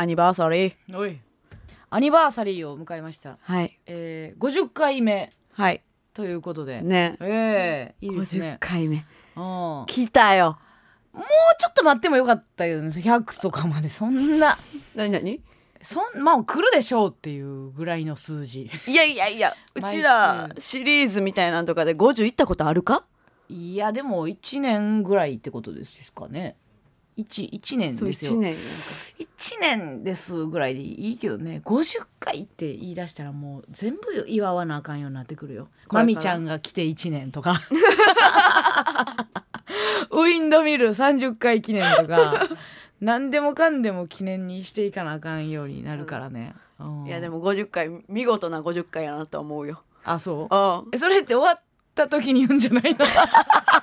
アニバーサリーおい。アニバーサリーを迎えました、はい。えー、50回目はい。ということで、ね。ええいいです50ね。回目うんもう来たよ。ちょっと待ってもよかったけどね。100とかまで。そんな。何何？そんまあ来るでしょうっていうぐらいの数字。いやいやいや うちらシリーズみたいなんとかで50行ったことあるか？いやでも1年ぐらいってことですかね 1, 一年ですよ。1年やんか。1年ですぐらいでいいけどね。50回って言い出したらもう全部祝わなあかんようになってくるよ。まみちゃんが来て1年とか。ウィンドミル30回記念とか。何でもかんでも記念にしていかなあかんようになるからね、うん。いやでも50回見事な50回やなと思うよ。あそう？うん。えそれって終わった時に言うんじゃないの？あ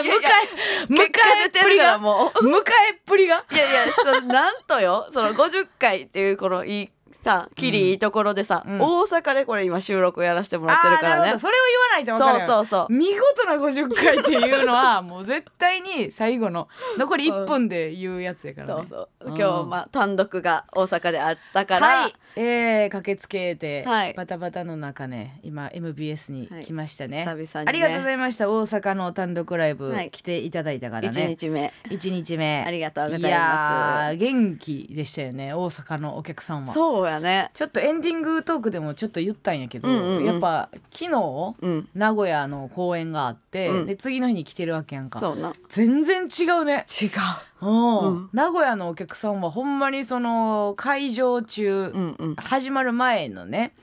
迎え迎えってぷりが。も迎えっぷりが？ういやいやそのなんとよ？その50回っていうこのいいさきりいいところでさ、うん。大阪でこれ今収録やらせてもらってるからね。それを言わないと分かるそうそうそう。見事な50回っていうのはもう絶対に最後の残り1分で言うやつやからね。そうそう。うん今日まあ単独が大阪であったから、はい、えー、駆けつけて、はい。バタバタの中ね今 MBS に来ましたね,、久々にね。ありがとうございました。大阪の単独ライブ、はい。来ていただいたから1ね日目。一日目。ありがとうございます。いやー元気でしたよね大阪のお客さんは。そうやね。ちょっとエンディングトークでもちょっと言ったんやけど、うんうんうん。やっぱ昨日うん。名古屋の公演があって、うん。で次の日に来てるわけやんか。そうな。全然違うね。違う。んうん。名古屋のお客さんはほんまにその会場中、ううんうん。始まる前のね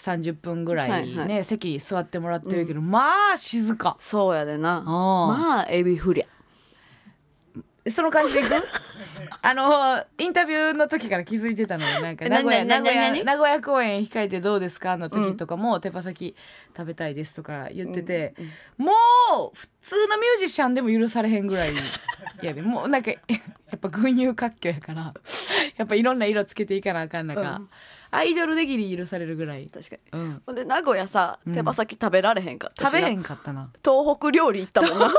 30分ぐらいね、はいは席座ってもらってるけど、まあ静か、そうやでな。うん。まあエビフリャその感じでいく？あのインタビューの時から気づいてたのよ。なんかえ名古屋なな名古屋なな名古屋公演控えてどうですか？の時とかも、手羽先食べたいですとか言ってて、もう普通のミュージシャンでも許されへんぐらいいやで。もうなんか やっぱ群雄割拠やから。やっぱいろんな色つけていかなあかん中、うん。アイドルでぎり許されるぐらい、確かに。うん、ほんで名古屋さうん。手羽先食べられへんかった食べへんかったな。東北料理行ったもんな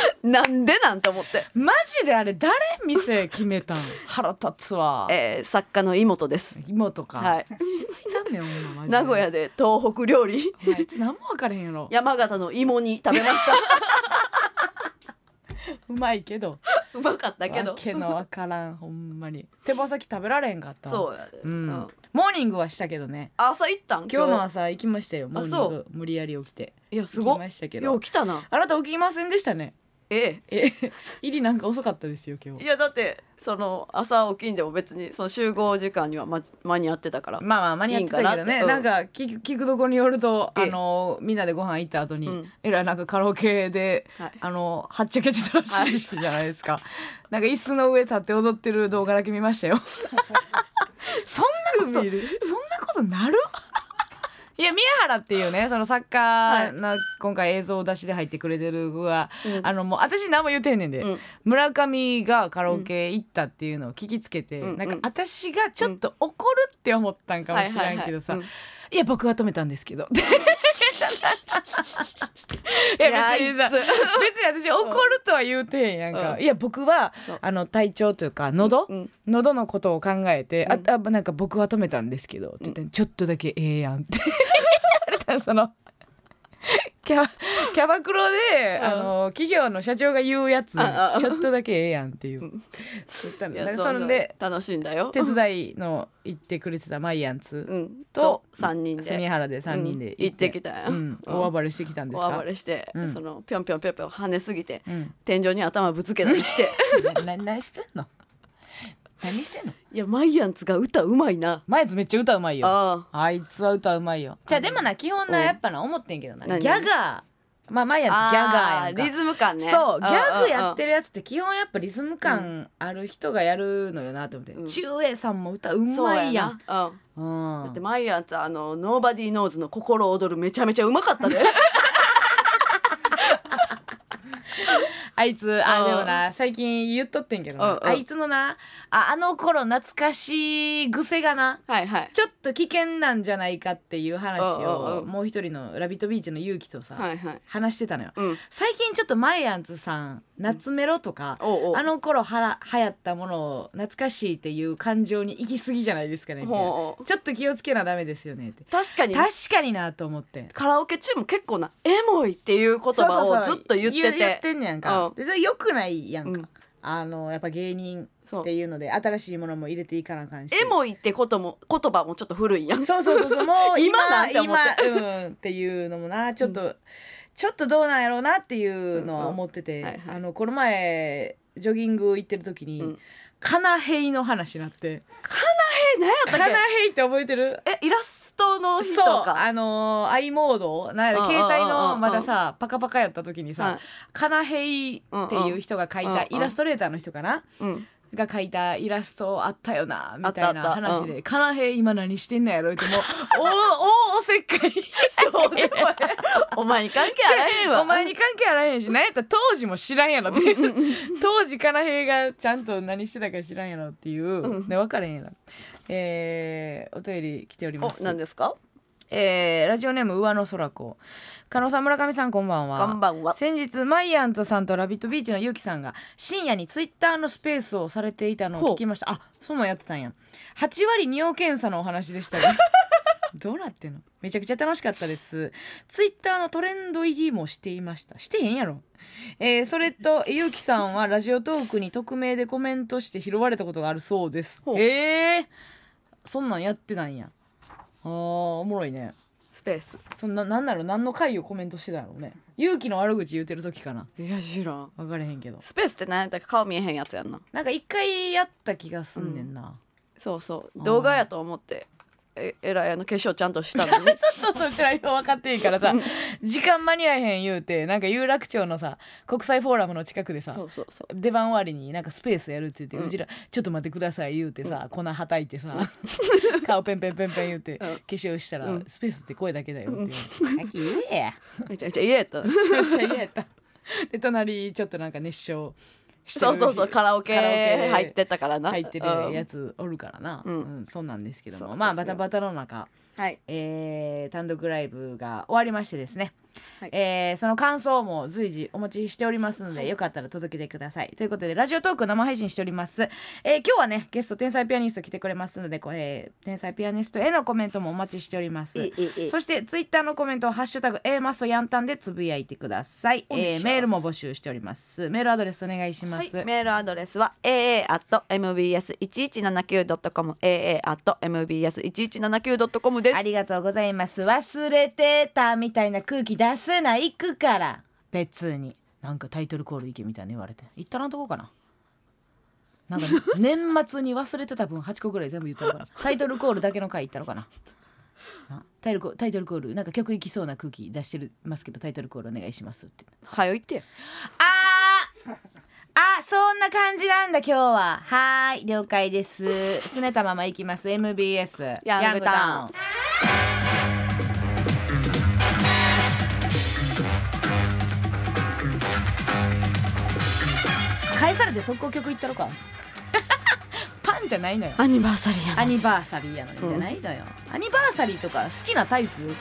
なんでなんと思って、マジであれ誰店決めたん？腹立つわ。えー、作家の妹です。妹か、はい。いなんねんほんまマジで名古屋で東北料理。お前あいつ何も分からへんやろ。山形の芋煮食べました。うまいけど。うまかったけど。わけのわからんほんまに。手羽先食べられへんかったわ。そうやで、うん、うん。モーニングはしたけどね。朝行ったん？今日の朝行きましたよモーニンそグ。無理やり起きて。いやすごっ。行きましたけよどう来たな。あなた起きませんでしたねええ。え 入りなんか遅かったですよ今日。いやだってその朝起きんでも別にその集合時間にはま間に合ってたから、まあまあ間に合ってたけどね。いいなん。なんか聞く聞くとこによるとええ。あのみんなでご飯行った後に、うん。えらいなんかカラオケで、はい。あのはっちゃけてたらしいじゃないですか、なんか椅子の上立って踊ってる動画だけ見ましたよ。そんなことそんなことなる？いや宮原っていうねその作家の今回映像出しで入ってくれてる子が、うん。あのもう私何も言うてんねんで、うん。村上がカラオケ行ったっていうのを聞きつけて、うん。なんか私がちょっと怒るって思ったんかもしれんけどさ、はいはいいや僕が止めたんですけど。い いやや別に別に私怒るとは言うてへんやんか、うん。いや僕はあの体調というか喉、うん喉のことを考えて、うん。ああなんか僕は止めたんですけどって言って、ちょっとだけええやんって。言われたその キャキャバクロで、うん。あの企業の社長が言うやつちょっとだけええやんっていう、ん。言ったんかそうそんで楽しいんだよ。手伝いの行ってくれてたマイアンツうん。とと三人で。住原で3人でうん行ってきたよ。うん。うん。大暴れしてきたんですか？大暴れして、うん。そのぴょんぴょんぴょんぴょん跳ねすぎてうん。天井に頭ぶつけたりして。何してんの？何してんの？いやマイアンツが歌うまいな。マイアンツめっちゃ歌うまいよ。ああ。いつは歌うまいよ。じゃあでもな基本なうん。やっぱな思ってんけどな。ギ何ャガー。まあマイアンツギャガーやんか。リズム感ね。そうギャグやってるるやつって基本やっぱリズム感ある人がやるのよなと思って、うん。中英さんも歌うまいやん。な。うん。うん。だってマイアンツあのノーバディーノーズの心躍るめちゃめちゃうまかったで あいつあうん。でもな最近言っとってんけどな、うんうん。あいつのなああの頃懐かしい癖がなはいはい。ちょっと危険なんじゃないかっていう話うんうんうん。をもう一人の「ラビットビーチ」の勇気とさ、はいはい。話してたのよ。うん。最近ちょっとマイアンツさん夏メロとか、おうおうあの頃はら流行ったものを懐かしいっていう感情に行き過ぎじゃないですかねみたいな。ほうちょっと気をつけなダメですよねって。確かに。確かになと思って。カラオケ中も結構なエモいっていう言葉をずっと言ってて。言ってんねやんか、う。んでそれよくないやんか、うん。あのやっぱ芸人そう。っていうので新しいものも入れていかなあかんし。エモいってことも言葉もちょっと古いやん。そうそうそうそう。もう今今今うんっていうのもなちょっと、ちょっとどうなんやろうなっていうのは思ってて、うん。うんはいはい。あのこの前ジョギング行ってる時に、うん。カナヘイの話になって。え何やったカナっけヘイって覚えてる？えイラストの人そうか。あのー、i モード？なん携帯のまださパカパカやった時にさ、はい。カナヘイっていう人が描いたイラストレーターの人かな、うん。が描いたイラストあったよなみたいな話で「うカナヘイ今何してんのやろ?」ってもう おおおせっかいお前に関係あらへんわお前に関係あらへんし何やったら当時も知らんやろっていう当時カナヘイがちゃんと何してたか知らんやろっていう、うんね分からへんやろえー、お便り来ておりまおす何ですか？えー、ラジオネーム上野空子。加納さん村上さんこんばんは。こんばんは。先日マイアントさんとラビットビーチのゆうきさんが深夜にツイッターのスペースをされていたのを聞きました。あそんなんやってたんや。8割尿検査のお話でしたが どうなってんの？めちゃくちゃ楽しかったです。ツイッターのトレンド入りもしていました。してへんやろ。えーそれとゆうきさんはラジオトークに匿名でコメントして拾われたことがあるそうです。ほう。えー、そんなんやってないん。やあーおもろいね。スペース。そんななんだろう何の回をコメントしてたのね。勇気の悪口言ってる時かな。いや知らん。分かれへんけど。スペースって何やったか顔見えへんやつやんな。なんか一回やった気がすんねんな、そうそう。動画やと思ってええらいあの化粧ちゃんとしたのに。そうそうちらよう分かっていいからさ時間間に合えへん言うてなんか有楽町のさ国際フォーラムの近くでさそうそうそう。出番終わりになんかスペースやるって言って、ううんちら「ちょっと待ってください」言うてさ、粉はたいてさ 顔ペンペンペンペン言うて、うん。化粧したら、うん。スペースって声だけだよ」って言う。さっき言えや」めちゃめちゃ嫌やった。めちゃめちゃ嫌やった。で隣ちょっとなんか熱唱してるそうそうそうカラオケカラオケ入ってたからな。入ってるやつおるからな、うん。うんそうなんですけども。まあバタバタの中、はい。えー単独ライブが終わりましてですね、はい。えーその感想も随時お待ちしておりますので、よかったら届けてください。ということでラジオトーク生配信しております、えー今日はねゲスト天才ピアニスト来てくれますのでこれ天才ピアニストへのコメントもお待ちしております。いいいいいいそしてツイッターのコメントをハッシュタグ A マストヤンタンでつぶやいてください、えーメールも募集しております。メールアドレスお願いします、はい、メールアドレスは aa.mbs1179.com aa.mbs1179.com です。ありがとうございます。忘れてたみたいな空気出すな行くから。別に。なんかタイトルコール行けみたいに言われて。行ったらんとこかな。なんか年末に忘れてた分8個ぐらい全部言ったのかなタイトルコールだけの回行ったのかな。なタイトルコタイトルコールなんか曲行きそうな空気出してるますけどタイトルコールお願いしますって。はよ言って。あーあそんな感じなんだ今日は。はーい了解です。すねたまま行きます。MBS ヤングタウンされて速攻曲いったのか。パンじゃないのよ。アニバーサリーやなアニバーサリーやのにじゃないのよ、アニバーサリーとか好きなタイプ？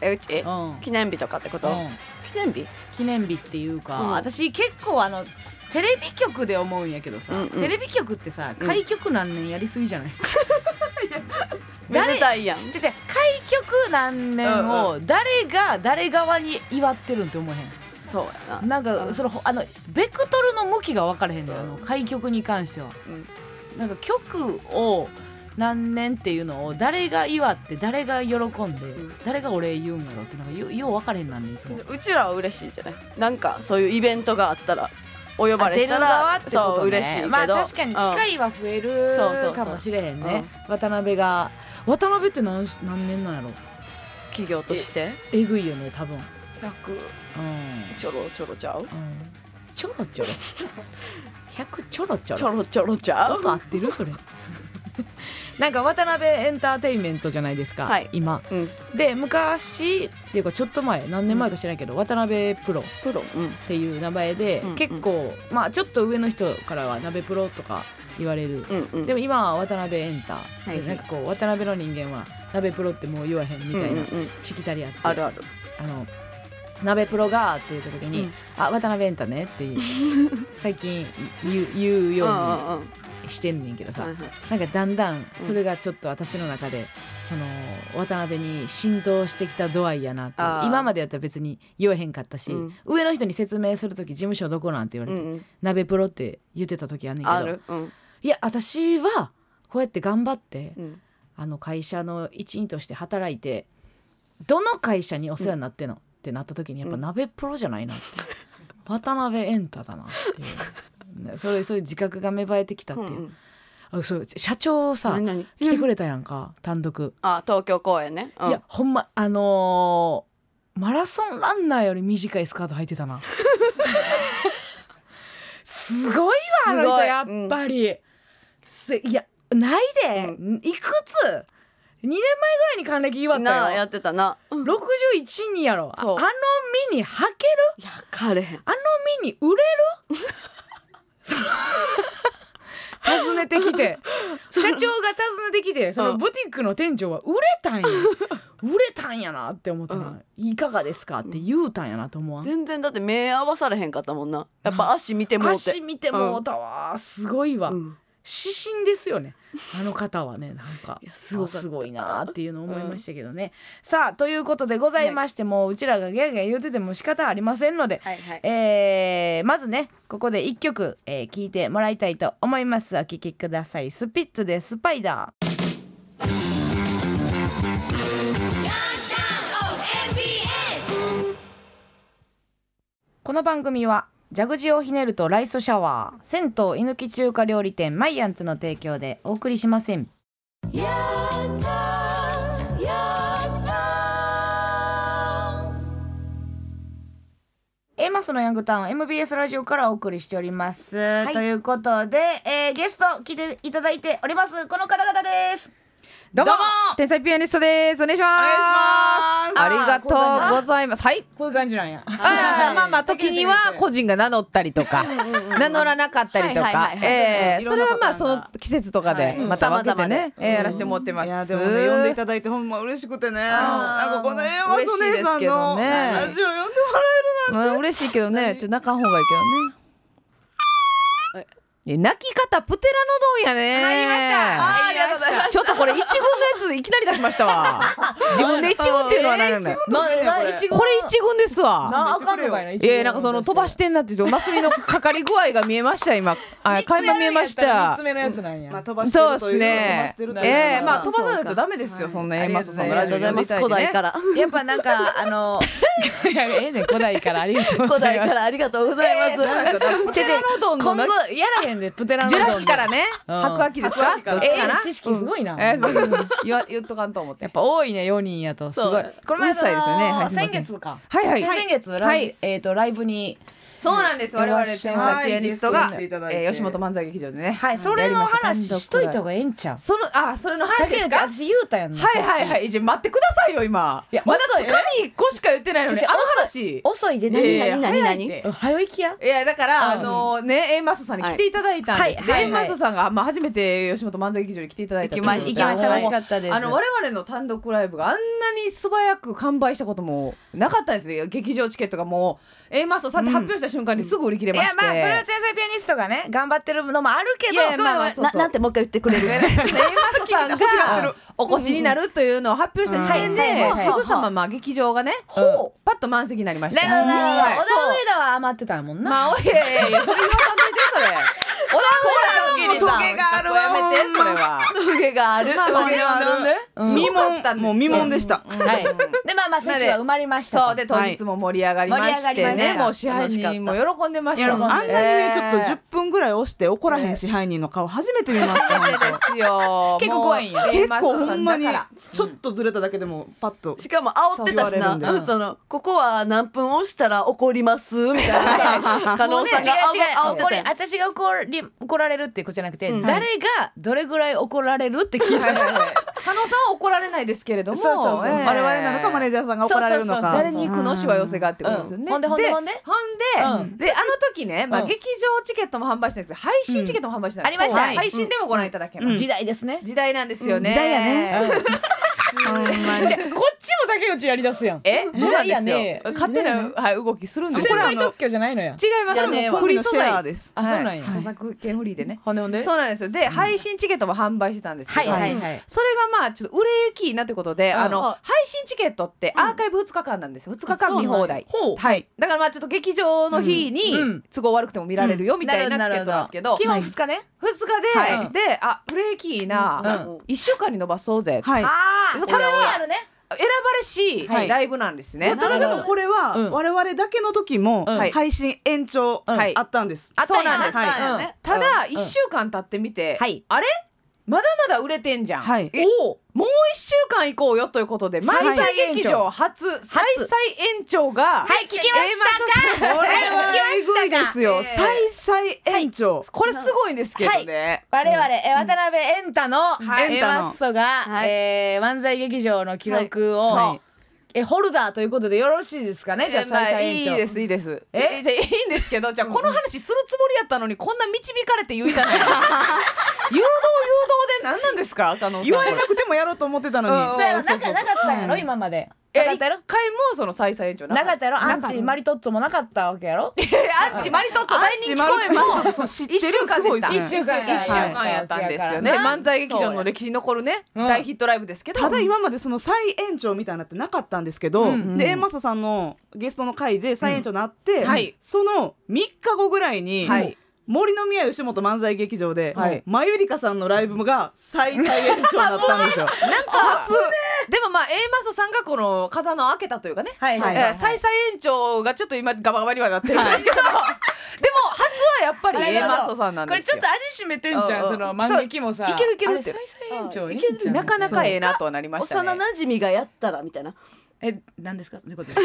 えうち？うん、記念日とかってこと、うん。記念日？記念日っていうか、うん。私結構あのテレビ局で思うんやけどさ、うんうん。テレビ局ってさうん。開局何年やりすぎじゃない、め誰でたいやん。じゃじゃ開局何年を誰が誰側に祝ってるんって思えへんそうやな。なんかうん。そのあのベクトルの向きが分からへんねんあの開局に関しては。うん。なんか曲を何年っていうのを誰が祝って誰が喜んで、ん。誰がお礼言うんやろってなんかよよう分からへんなんねんいつも。うちらは嬉しいじゃない？なんかそういうイベントがあったらお呼ばれしたらね、そう嬉しいけど。まあ確かに機うん会は増えるかもしれへんね。渡辺が渡辺って何何年なんやろ？企業として？えぐいよね多分。うん、100ちょろちょろちゃう？うん、ちょろちょろ？100ちょろちょろ。ちょろちょろちゃう？音合ってる？それ。なんか渡辺エンターテインメントじゃないですか、はい。今。うん。で昔っていうかちょっと前何年前か知らないけど、渡辺プロ。っプロうん。ていう名前で、うん結構まあちょっと上の人からは鍋プロとか言われる、うんうん。でも今は渡辺エンター、はい。なんかこう渡辺の人間は鍋プロってもう言わへんみたいなうんうんうん。しきたりあって、あるある。あの鍋プロがって言った時に、うん。あ渡辺エンタねっていう 最近言う言うようにしてんねんけどさ、はいはいなんかだんだんそれがちょっと私の中で、その渡辺に浸透してきた度合いやなって今までやったら別に言えへんかったし、うん。上の人に説明する時事務所どこなんて言われて、うんうん。鍋プロって言ってた時あんねんけあどる。うん。いや私はこうやって頑張って、うん。あの会社の一員として働いてどの会社にお世話になってんの、ってなった時にやっぱうん。鍋プロじゃないなって、渡辺エンタだなっていう。ねそういうそういう自覚が芽生えてきたっていう、うんうん。あそう社長さ来てくれたやんか単独、あ東京公演ね。うん。いやほんまあのーマラソンランナーより短いスカート履いてたな。すごいわあの人やっぱり、すいやないで、いくつ？2年前ぐらいに還暦祝ったよ。なあやってたな。うん。61人やろ。ああそう。のミニ履ける？いやかれへん。あのミニ売れる？訪ねてきて。社長が訪ねてきてそのうん。ブティックの店長は売れたんや。売れたんやなって思ったな、いかがですかって言うたんやなと思わん？全然だって目合わされへんかったもんな。やっぱ足見てもうて。足見てもうたわ、すごいわ、うん。指針ですよね あの方はねなんかすごすごいなっていうのを思いましたけどね、さあということでございまして、もううちらがギャーギャー言うてても仕方ありませんので、はいはい。えーまずねここで一曲、えー聞いてもらいたいと思います。お聴きください。スピッツでスパイダー。この番組は蛇口をひねるとライスシャワー。銭湯居抜き中華料理店マイアンツの提供でお送りしません。A マスのヤングタウン MBS ラジオからお送りしております、い。ということで、えーゲスト来ていただいております。この方々ですどうも天才ピアニストです。お願いします。ありがとうございます。はい。こういう感じなんや。あーまあまあ時には個人が名乗ったりとか名乗らなかったりとか。えーそれはまあその季節とかではい。また分けてねで。えーやらせてもらってます。でもね呼んでいただいてほんま嬉しくてね。なんかこの A マスお姉さんのラジオ呼んでもらえるまあ嬉しいけどね。ちょっと泣かん方がいいけどね泣き方プテラノドンやね。入りました。ありがとうございます。ちょっとこれ一軍のやついきなり出しましたわ。自分で一軍っていうのは何なん。だよなねこれ。な一軍ですわ。なあかんのかいなんかその飛ばしてんなっていうマスミのかかり具合が見えました今。あ垣間見えました。三つ目のやつなんや、まあ飛ばしてそうでするという飛ばねええまあ飛ばさないとダメですよそんなはい A マスさんのラジオありがとうございます。古代から。やっぱなんかあの いやええねん古代から。ありがとうご古ざいます。代からありがとうございます。プテラノドン今の後やらへんでプテラノジュラ紀からね。うん。白亜紀ですか？どっちかな？ええ知識すごいな、えー言っとかんと思って。やっぱ多いね4人やと。すごい。これ前ですよね先月か。はいはい。先月えっ、とライブにそうなんです。我々天才ピアニストがえー吉本漫才劇場でね。はい。それの話しといた方がええんちゃう？そのあそれの話竹ですか内私言うたやんなはいはいはい。じゃあ待ってくださいよ今。いやまだつかみ1個しか言ってないのにあの話。遅い。でいやいや何何何？早いきや？いやだから、うんあのね A マストさんに来ていただいたんです、はい。はい。A マストさんが、まあ、初めて吉本漫才劇場に来ていただいた行きました。楽しかったです。あの我々の単独ライブがあんなに素早く完売したこともなかったですね。劇場チケットがもう A マストさんって発表した瞬間にすぐ売り切れいまして、やまあそれは天才ピアニストがね頑張ってるのもあるけどいやまあまあそうそう。ななんてもう一回言ってくれる。マさんがお越しになるというのを発表した時点で、うん。はいはいはい。すぐさままあ劇場がね、ほパッと満席になりました。なるほどなるほど。はい。小田上田は余ってたもんな、まあ、おいやいやいや、それ。言わさんといて、それ。小田もうトゲがある。わやめて、それは。トゲがある。まあまあトゲがあるうん未聞もう未聞でした。はい。でまあまあ席は埋まりましたそうで当日も盛り上がりまはいしてね、盛り上がりました。もう支配人も喜んでましたもんあんなにねちょっとえ10分ぐらい押して怒らへん支配人の顔初めて見ました ですよ。結構怖いんや結構ほんまにちょっとずれただけでもパッと。しかも煽ってたしな。そうんそのここは何分押したら怒りますみたいな。可能性がもうね違う。違う煽ってたよ私が怒る回怒られるってことじゃなくて、うん。誰がどれぐらい怒られるって聞いたの、はいはいはい。加納さんは怒られないですけれども。そうそうそうええ。我々なのかマネージャーさんが怒られるのか。誰に行くのしわ寄せがってことですよね、うん。ほんでほんでほんで？ほんで,、うん。であの時ね、まあ、うん。劇場チケットも販売してるんですけど配信チケットも販売してないありましたはい。配信でもご覧いただけます、うん。時代ですね、時代なんですよね、時代やね ほんまに。じゃあこっちも竹内やりだすやん。え？そうなんですよ。勝手な、はい、動きするんです先よこれ輩特許じゃないのや違います。ねフリー素材。です。あそうなんや。はい。著作権フリーでね。ほんでほんで？そうなんですよ。で、配信チケットも販売してたんですけど、はいはいはい。それがまあちょっと売れ行きなということで、うんあのは配信チケットってアーカイブ2日間なんですよ。2日間見放題。ほう。はい。だからまあちょっと劇場の日に都合悪くても見られるよみたいなチケットなんですけど、基本2日ね、2日で、はい。であ売れ行きいいな、うん。1週間に伸ばそうぜ、はい。ああこれはあるね。選ばれし、はい。ライブなんですね。ただでもこれはうん。我々だけの時も配信延長はい。あったんです。あったんです、はい。ただうん。1週間経ってみて、はい。あれ？まだまだ売れてんじゃん、はい。おお。もう1週間行こうよということで再漫才劇場初再々延長がはい聞きましたか。これはえぐいですよ。えー再々延長。これすごいんですけどね、我々、え渡辺エンタの、はい。えエンマッソが、はい。えー漫才劇場の記録を、はいえホルダーということでよろしいですかね？じゃあえまあ再々いいですいいです。え？えじゃあいいんですけどじゃあこの話するつもりやったのにこんな導かれて言いたない。誘導誘導で何なんですか言われなくてもやろうと思ってたのに。うん。そうやろなかなかったんやろ今までなかったやろ？回もその再々延長なかった。やろ？アンチマリトッツォもなかったわけやろ？アンチマリトッツォ大人気公演も一週間でした一週間や一週間やったんですよね、はい漫才劇場の歴史に残るね、う。ん大ヒットライブですけど。ただ今までその再延長みたいなのってなかったんですけど、うん。でエンマソさんのゲストの回で再延長になって、ん。はい。その3日後ぐらいに、はい森の宮吉本漫才劇場で、はい。マユリカさんのライブが再再延長になったんですよ。なんかでもまあ A マストさんがこの風穴を開けたというかね、はいはいえー再々延長がちょっと今ガバガバにはなってるんですけど、でも初はやっぱり A マストさんなんですよ。これちょっと味しめてんじゃんその万劇もさ。いけるいけるって。延長なかなかええなとはなりましたね。幼馴染がやったらみたいなえ何ですか？どういうこと？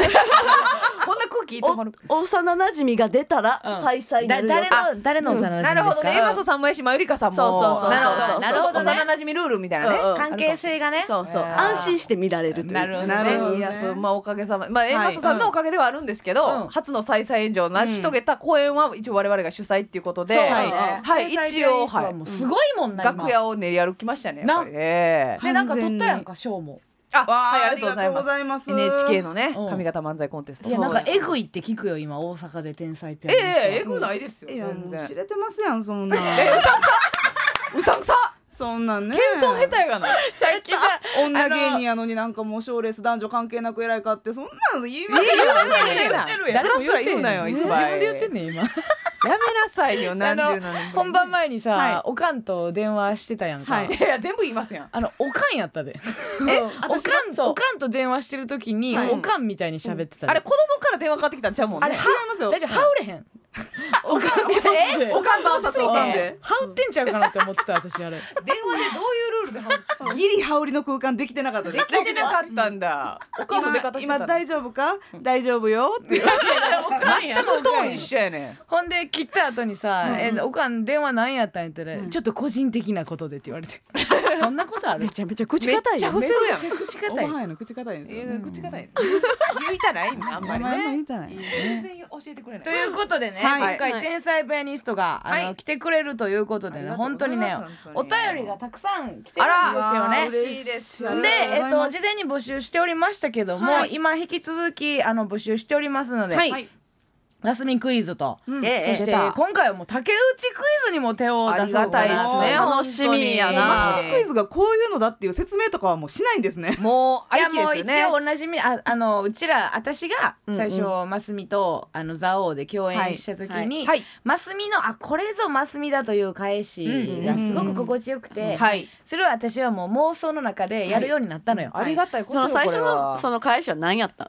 こんな空気幼馴染が出たらうん。再々なだるよ誰の誰の幼馴染ですか？なるほどね。A マストさんもやしまゆりかさんも。そうそうそうなるほどなるほどね。幼馴染ルールみたいなね、うんうん。関係性がね。そうそう。えー安心して見られるという。なるほどなるほどねいやそうまあおかげさま。まあい。A マストさんのおかげではあるんですけど、うん。初の再々炎上を成し遂げた公演は一応我々が主催っていうことで、そうはい。ねはい。一応はい。もうすごいもんな今。楽屋を練り歩きましたねやっぱりね。でなんか撮ったやんか賞もあわあはいあありがとうござざいます。NHK のねうん。上方漫才コンテスト。いやなんかえぐいって聞くよ今大阪で天才ピアえニストええぐないですよ全然。う知れてますやんそんな。うさんくさうさんくさそんなんね。謙遜下手やがな。最 近さ女芸人やのになんかもう賞レース男女関係なく偉いかってそんなの言いますよ。言ってるやん。スラスラ言うなよ自分で言ってんねん今。やめなさいよ 何十何年本番前にさ、はい。おかんと電話してたやんか、はい。いや全部言いますやん。あのおかんやったで。え お私かんおかんと電話してる時に、はい。おかんみたいに喋ってたで。あれ子供から電話かかってきたんちゃうもんね。あれ違いますよ。大丈夫羽織れへんおかんえ？おかんの誘ったんで。羽織ってんちゃうかなって思ってた私あれ。電話でどういうギリ羽織の空間できてなかったできてなかったんだ。おかんの出方してたんだ。今大丈夫か？大丈夫よって。いう。めっちゃトーン一緒やね。ほんで切った後にさ「えおかん電話何やったん?」言ったら、ちょっと個人的なことで」って言われて。そんなことある？めちゃめちゃ口めっ硬いよちゃ伏せるやん。めっちゃ口お硬い。ばはやの口硬いんですよ。えー口硬いです言いたないんだあんまりねいたない。全然教えてくれないということでね、はい今回天才ピアニストが、あのはい来てくれるということでねありがとう本当にねお本当に便りがたくさん来てるんですよあね。ら。嬉しいでえっと、事前に募集しておりましたけども、はい。今引き続きあの募集しておりますので、はいはいラスミクイズと、うん。ええ。そして今回はもう竹内クイズにも手を出そうかなありがたいですね。楽しみやな。クイズがこういうのだっていう説明とかはもうしないんですね。もうあいやもう一応おなじみああのうちら私が最初、マスミとあの蔵王で共演した時に、はい。マスミのあこれぞマスミだという返しがすごく心地よくて、はい。それを私はもう妄想の中でやるようになったのよ。ありがたいことよその最初のその返しは何やったん？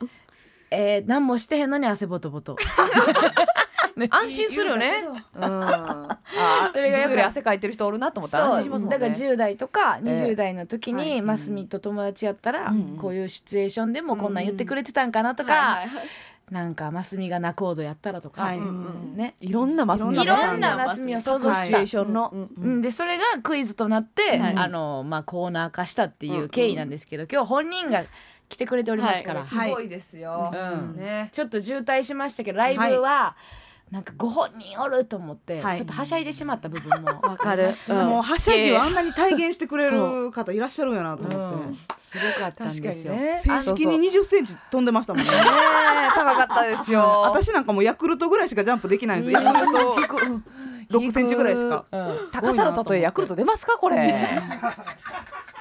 えー、何もしてへんのに汗ボトボト。安心するよね。言うん。それがやっぱり。汗かいてる人おるなと思ったら。安心しますもんね。だから10代とかええ。20代の時にマスミと友達やったら、うんこういうシチュエーションでもこんなん言ってくれてたんかなとか、なんかマスミが仲人やったらとか、はい。ね。いろんなマスミいいろろんなマスミを想像シチュエしたーションの、うんうん、でそれがクイズとなって、はい。あのまあ、コーナー化したっていう経緯なんですけど、今日本人が来てくれておりますから、はい。すごいですよ、うん。ね。ちょっと渋滞しましたけどライブは、なんかご本人おると思って、はい。ちょっとはしゃいでしまった部分も。わかる。もうはしゃぎをあんなに体現してくれる 方いらっしゃるんやなと思って、うん。すごかったん確かですよ。にね。正式に20センチ飛んでましたもんね。高かったですよ。私なんかもうヤクルトぐらいしかジャンプできないんですよ。ヤクルト6センチぐらいしか。うん。高さの例えヤクルト出ますかこれ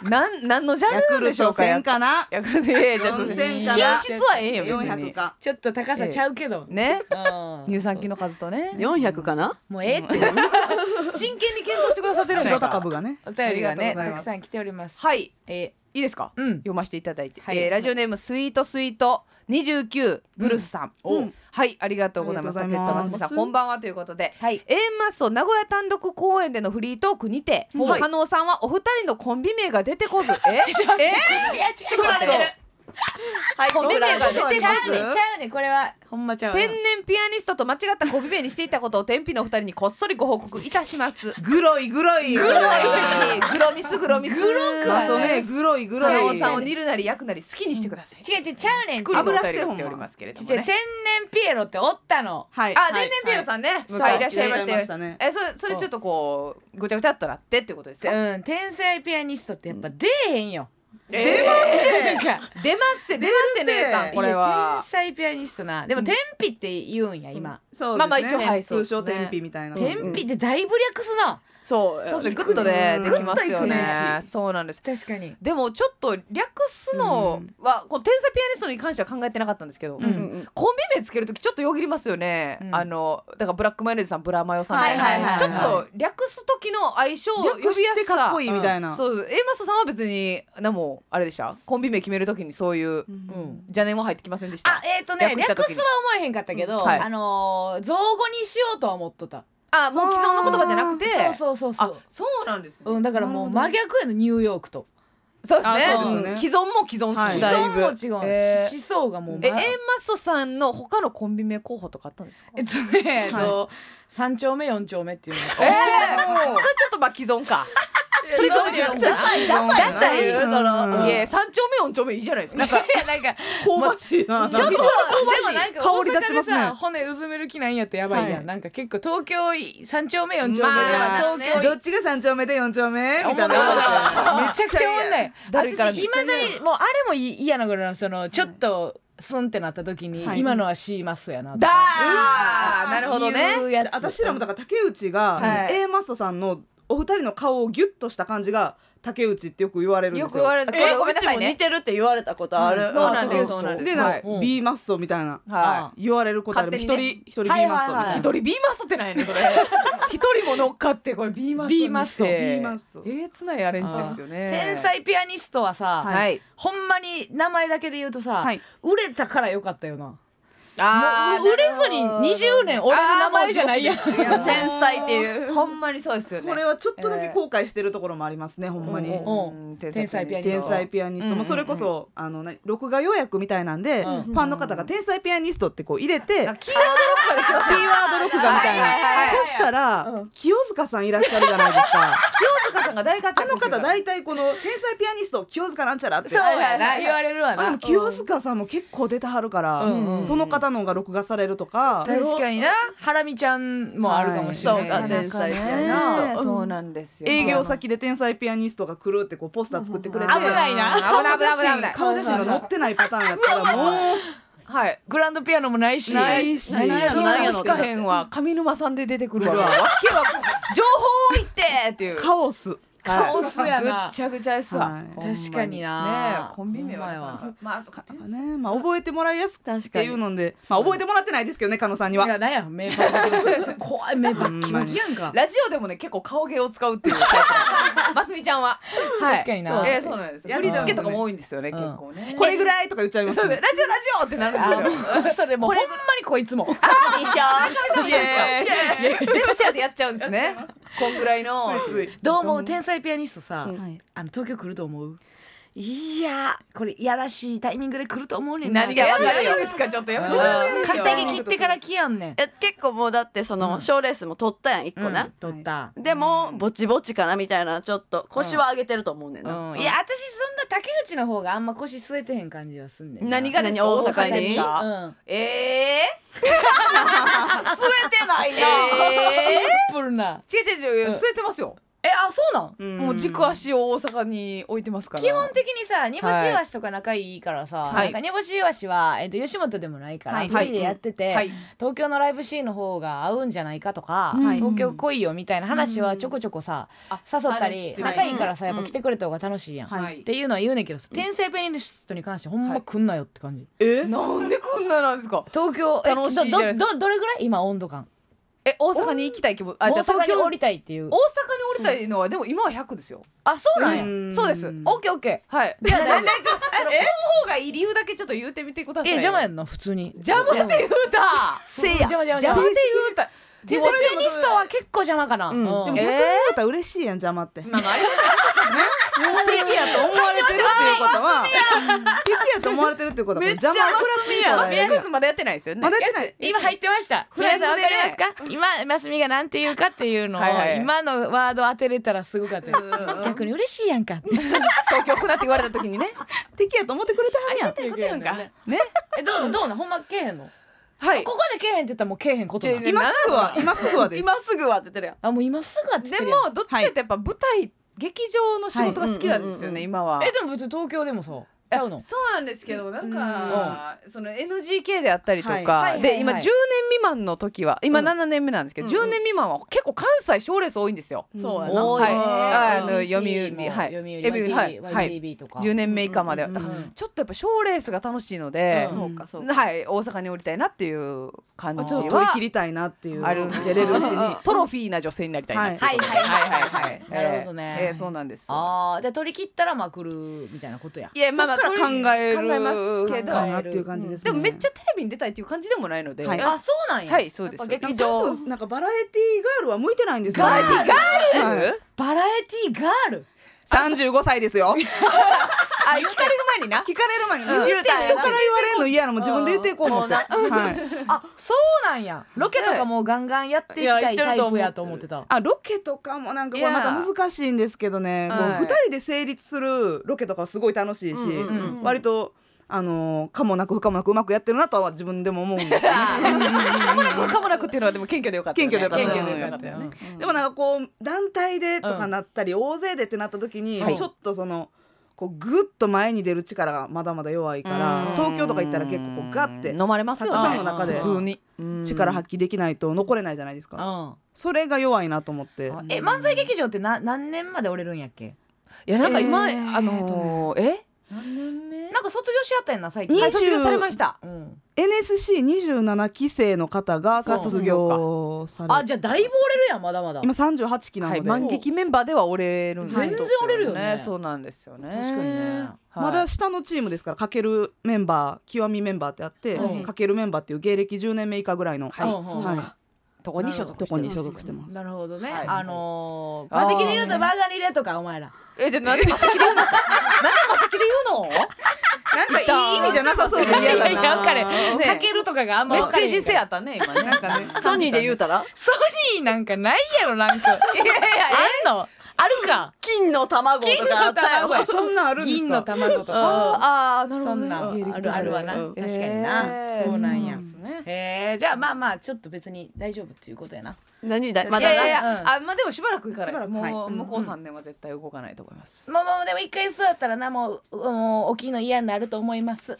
なんなんのジャンルなんヤクルトでしょうか？1000かな？ヤクルトいやいやじゃあそれ4000かな？品質はええんよ別400にか。ちょっと高さちゃうけど、ね？うん。乳酸菌の数とね。400かな？もうええって、真剣に検討してくださってるんじゃ白ないか。高部がね。お便りがねたくさん来ております。はい、えー、いいですか、うん。読ませていただいて、はい。えーラジオネームスイートスイート29ブルースさん、うん。はいありがとうございます。さんこんばんはということではい。A マッソ名古屋単独公演でのフリートークにて、はい。加納さんはお二人のコンビ名が出てこず。ええ？ちょっとはいコンビ名が出てちゃこずうねちゃうねこれは。ほんまちゃう天然ピアニストと間違ったコンビ名にしていたことを天日のお二人にこっそりご報告いたします。グロいグロいグロいグロミスグロミスグロあそうねグロいグロいさんを煮るなり焼くなり好きにしてください違う違う。ちゃうねん油便してほんまりが来ておりますけれどもね。違う天然ピエロっておったの。はい。あ、はい天然ピエロさんね、はい。はい、いらっしゃいました。ね。え、それ、それちょっとこう、ぐちゃぐちゃっとなってっていうことですか？うん。天才ピアニストってやっぱ出えへんよ、出ますなんか出ますせ、出ますせ、姉さん、これいや天は。才ピアニストな。でも天日って言うんや今、そうですね。まあまあ一応はい通称天日みたいな。天日ってだいぶ略すな、そう。そうですね、グッとで、できますよね。ね。そうなんです。確かに。でもちょっと略すのは、この天才ピアニストに関しては考えてなかったんですけど、コンビ名つけるときちょっとよぎりますよね、うん。あのだからブラックマヨネーズさんブラマヨさんちょっと略す時の相性呼び略やすさ。かっこいいみたいな、そう A マストさんは別に何もあれでしたコンビ名決めるときにそういううん。邪念は入ってきませんでした。あえっ、とね略すは思えへんかったけど、あのー造語にしようとは思っとったあもう既存の言葉じゃなくて。そうそうそうそう。あそうなんですね、うん、だからもう真逆へのニューヨークと。そうですね、ね、既存も既存好き、はい、既存も違う、えー、思想がもうえエンマストさんの他のコンビ名候補とかあったんですか？えっとね、はい、三丁目四丁目っていうのええー、それちょっとまあ既存かそれちょっとダサいいや三丁目四丁目いいじゃないですか。なんか香ばしいな。ちょっと香ばしい。香り立ちますね。骨うずめる気なんやってやばいやん。なんか結構東京三丁目四丁目東京どっちが三丁目で四丁目みたいな。めちゃくちゃ問題。私だにもうあれも嫌なぐらいのそのちょっと。スンってなった時に、はい。今のは C マスやなと。だかーなるほどね。いうやつ。私らもだから竹内が、はい。A マストさんのお二人の顔をギュッとした感じが竹内ってよく言われるんですよ。よく言われてえごめんなさいね。うちも似てるって言われたことある、うんそうなんですあそうなんです。でなんかはい。うん。B マッソみたいな。は言われることある。一人一人 B はいマッソみたいな。はいはいい一人 B マスってないねそれ。一人も乗っかってこれ B マス B マスト B マストえげつないアレンジですよね。天才ピアニストはさ、はい。ほんまに名前だけで言うとさ、はい。売れたからよかったよなあーもう売れずに20年俺の名前じゃないや天才っていう。ほんまにそうですよね。これはちょっとだけ後悔してるところもありますね、ほんまに、うんうんうん。天才ピアニスト。天才ピアニスト。もそれこそ、あのな録画予約みたいなんで、うん。ファンの方が天才ピアニストってこう入れて、あキーワード録画みたいな、そしたら、清塚さんいらっしゃるじゃないですか。清塚さんが大活あの躍してる方大体この天才ピアニスト清塚なんちゃらって。言われるわな。あでも清塚さんも結構出てはるから、その方のが録画されるとか、確かにな。ハラミちゃんもあるかもしれない、はいそうか天才ピアニストそうなんですよ。営業先で天才ピアニストが来るってこうポスター作ってくれて、危ないな危ない危ない危ない危ない。顔写真が載ってないパターンやったらもう。はい。グランドピアノもないし。ないし。何やろ何やろ聞かへんわ上沼さんで出てくるわ。わ。けわ情報を言ってっていう。カオスカオスやな。ぐっちゃぐちゃですわ、確かにな。コンビ名は。まや。わまあそうかね。まあ覚えてもらいやすくっ確かに。ていうので、まあ覚えてもらってないですけどね加納さんには。いやなんや目バ怖い目バッキバキやんか。ラジオでもね結構顔芸を使うっていうますみちゃんは、はい、確かにな。えーそうなんです振り付けとかも多いんですよね、うん。結構ね。これぐらいとか言っちゃいますラジオラジオってなるんですよ。それもうほんまにこいつも。一緒。イエーイジェスチャーでやっちゃうんですね。こんぐらいの。ついつい。どう思う天才ピアニストさ、はい。あの東京来ると思う？いやこれいやらしいタイミングで来ると思うねんな。何がや私ばいんですか？ちょっとやめて。うん。稼ぎ切ってから来やんねん。え結構もうだってそのうん。賞、レースも取ったやん一個な。うん、取った。でもぼちぼちかなみたいなちょっと腰は上げてると思うねんな、うん。いや私そんな竹内の方があんま腰据えてへん感じはすんねんな。何がですか？何大阪に？ですかうん。ええ 据えてないな、シンプルな。違う違う違う据えてますよえあそうなん？うん。もう軸足を大阪に置いてますから。基本的にさ煮干しイワシとか仲いいからさ、はい。なんか煮干しイワシは、えっと吉本でもないから、はい。フリーでやってて、はい。東京のライブシーンの方が合うんじゃないかとか、はい。東京来いよみたいな話はちょこちょこさ、あ誘ったりされて仲いいからさやっぱうん。来てくれた方が楽しいやん、はっていうのは言うねんけどさ天才ペニストに関してほんま来んなよって感じ、え？なんでこんななんですか？東京え楽しいじゃないですどどどれぐらい？今温度感え大阪に行きたい気分あ大じゃあ東京阪に降りたいっていう。大阪に降りたいのはでも今は100ですよ。あそうなんや、ん。そうです。オッケーオッケはい。じゃあ大丈夫あの思う方がいい理由だけちょっと言うてみてくださいーえ邪魔やんな普通に。邪魔って言うた。せいや。邪魔邪魔って言うた。天才ピアニストは結構邪魔かな、うん、でもうん逆に言うたら嬉しいやん邪魔って。まあまああり敵やと思われてるいうことは 敵やと思われてるっていうことはめっちゃ邪魔を食らっていいから。マスミヤクイズまだやってないですよね。まだやってない。今入ってました？皆さんわかりますか？今マスミがなんて言うかっていうのを今のワード当てれたらすごかったよ。逆に嬉しいやんか。東京来なって言われた時にね。敵やと思ってくれてはるやん。ね？えどうどうなん？ほんまけえへんの？はい。ここでけえへんって言ったらもうけえへんこと今すぐは。今すぐはです。今すぐはって言ってるやん。あもう今すぐはって言っでてるやん。もどっちかってやっぱ舞台劇場の仕事が好きなんですよね今は。えでも別に東京でもさちゃうの？そうなんですけどなんか、その NGK であったりとか、はい。で今10はいはい。年未満の時は今うん。7年目なんですけど、うんうん。10年未満は結構関西賞レース多いんですよ。そうやな。多いはい。ねあの読売もはい読売読売はい。YTV はい。YTV とか。10年目以下まで。は、うんだからうんちょっとやっぱ賞レースが楽しいので、うん。そうかそうか、はい。大阪に降りたいなっていう感じちょっと取りは切りたいなっていうあるんです出れるうちに。トロフィーな女性になりたいなはい。はいはいはいなるほどね。えーそうなんですああで取り切ったらまあ来るみたいなことや。いやまあまあから考える考えますけど。かなっていう感じですね。でもめっちゃテレビに出たいっていう感じでもないので、はい。あそうなんや。はいそうです。劇多場分なんかバラエティーガールは向いてないんですよガールガール、はい。バラエティーガール？35歳ですよ。聞 あ聞かれる前にな。かれる前にうん。言うた人から言われるの嫌なのも自分で言っていこう思ってはい。あそうなんや。ロケとかもガンガンやっていきたいタイプやとと思ってた。あロケとかもなんかこれまた難しいんですけどね。こうはい。二人で成立するロケとかすごい楽しいし、割とあのー可もなく不可もなくうまくやってるなとは自分でも思うんですか もなくっていうのはでも謙虚でよかったよね。謙虚でよかった。謙虚でよかったよね。でもなんかこう団体でとかなったり、大勢でってなった時に、はい。ちょっとそのこうぐっと前に出る力がまだまだ弱いからうん。東京とか行ったら結構こうガッて飲まれますよたくさんの中で普通に。力発揮できないと残れないじゃないですか、うん。それが弱いなと思って。え漫才劇場ってな何年まで折れるんやっけ？いやなんか今、えー。あのー、え？何年目なんか卒業しやったやんな最近。20はい卒業されました。うん。NSC27 期生の方が卒業されあじゃあだいぶ折れるやんまだまだ。今38期なので、はい満劇メンバーでは折れるんですよ全然折れるよね。そうなんですよね。確かにね。はい。まだ下のチームですからかけるメンバー極みメンバーってあって、うん。かけるメンバーっていう芸歴10年目以下ぐらいの、はい。はいどこに所属どこにしてる所属してます。なるほどね、はい。あのー、マセキで言うとバーガリレとかお前ら。えじゃあなんでマセキで言うんですかなんでマセキで言うの？なんかいい意味じゃなさそうで嫌だな。いや分かれねかけるとかがあんまメッセージ性あったね今ね。なんかね。ソニーで言うたら？ソニーなんかないやろランクいやいやあんの？あるか。金の卵とかあったよ。金の卵。やそんなんあるんですか？銀の卵とか。ああなるほどね。あるあるわな。うん。確かにな。えー。そうなんや。ですね。へえじゃあまあまあちょっと別に大丈夫っていうことやな。何？だまいやいやいや、うん。あまあでもしばらくいかないもう向こう3年は絶対動かないと思います、まあまあでも一回座ったらなもうもう大きいの嫌になると思います。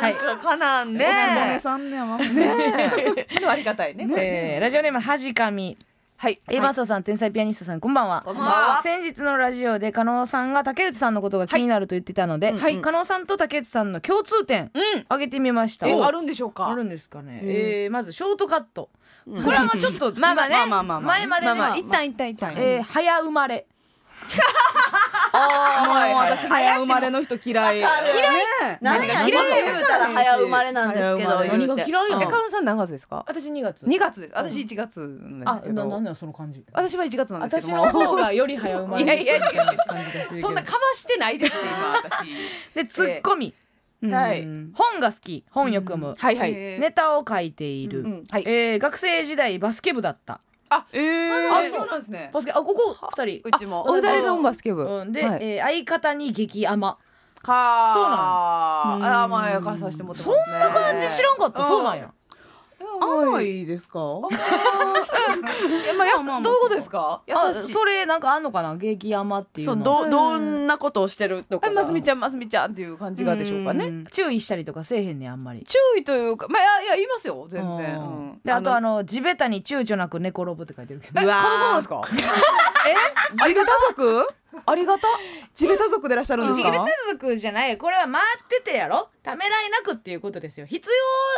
なんかかなんね。ねさんねはね。ありがたいね。えーラジオネームはじかみはい。えー、マサさん天才ピアニストさんこんばんは。こんばんは。先日のラジオで加納さんが竹内さんのことが気になると言ってたので、はい。加納さんと竹内さんの共通点うん。挙げてみました。えあるんでしょうか？あるんですかね、ええーまずショートカット、これはまあちょっとまあまあねまあまあ。まあまあ前までね、まあまあ一旦一旦一旦えー早生まれ あもう私早生まれの人嫌い。嫌い？何が嫌い？言うたら早生まれなんですけど。何が嫌い？やんえかのさん何月ですか？私2月。2月です。私1月なんですけど。あなその感じ？私は1月なんです私けど。もの方がより早生まれいやいやそんなかましてないですね今私でツッコミうんはい本が好き本よく読むはいはいえーネタを書いているうんはいえー学生時代バスケ部だったえー。あそうなんですね。バスケあここ二人。うちも。お二人のバスケ部。うん。ではい。えー相方に激甘。はそうなののあーまあやかさせてもらってますね。そんな感じ知らんかった。そうなんや甘い。ですか？え まあやまあまあまあどういうことですか？優あ。しい。それなんかあんのかな？激甘っていうの。そうどどんなことをしてるとか。えますみちゃんますみちゃんっていう感じがでしょうかね。ん。注意したりとかせえへんねんあんまり。注意というかまあいやいや言いますよ全然。うん。うん。であとあのの地べたに躊躇なく寝転ぶって書いてるけど。えうわー加納さんなんですか？地べた族？ありがた？地べた族でいらっしゃるんです地べたか？族じゃないこれは回っててやろ？ためらいなくっていうことですよ。必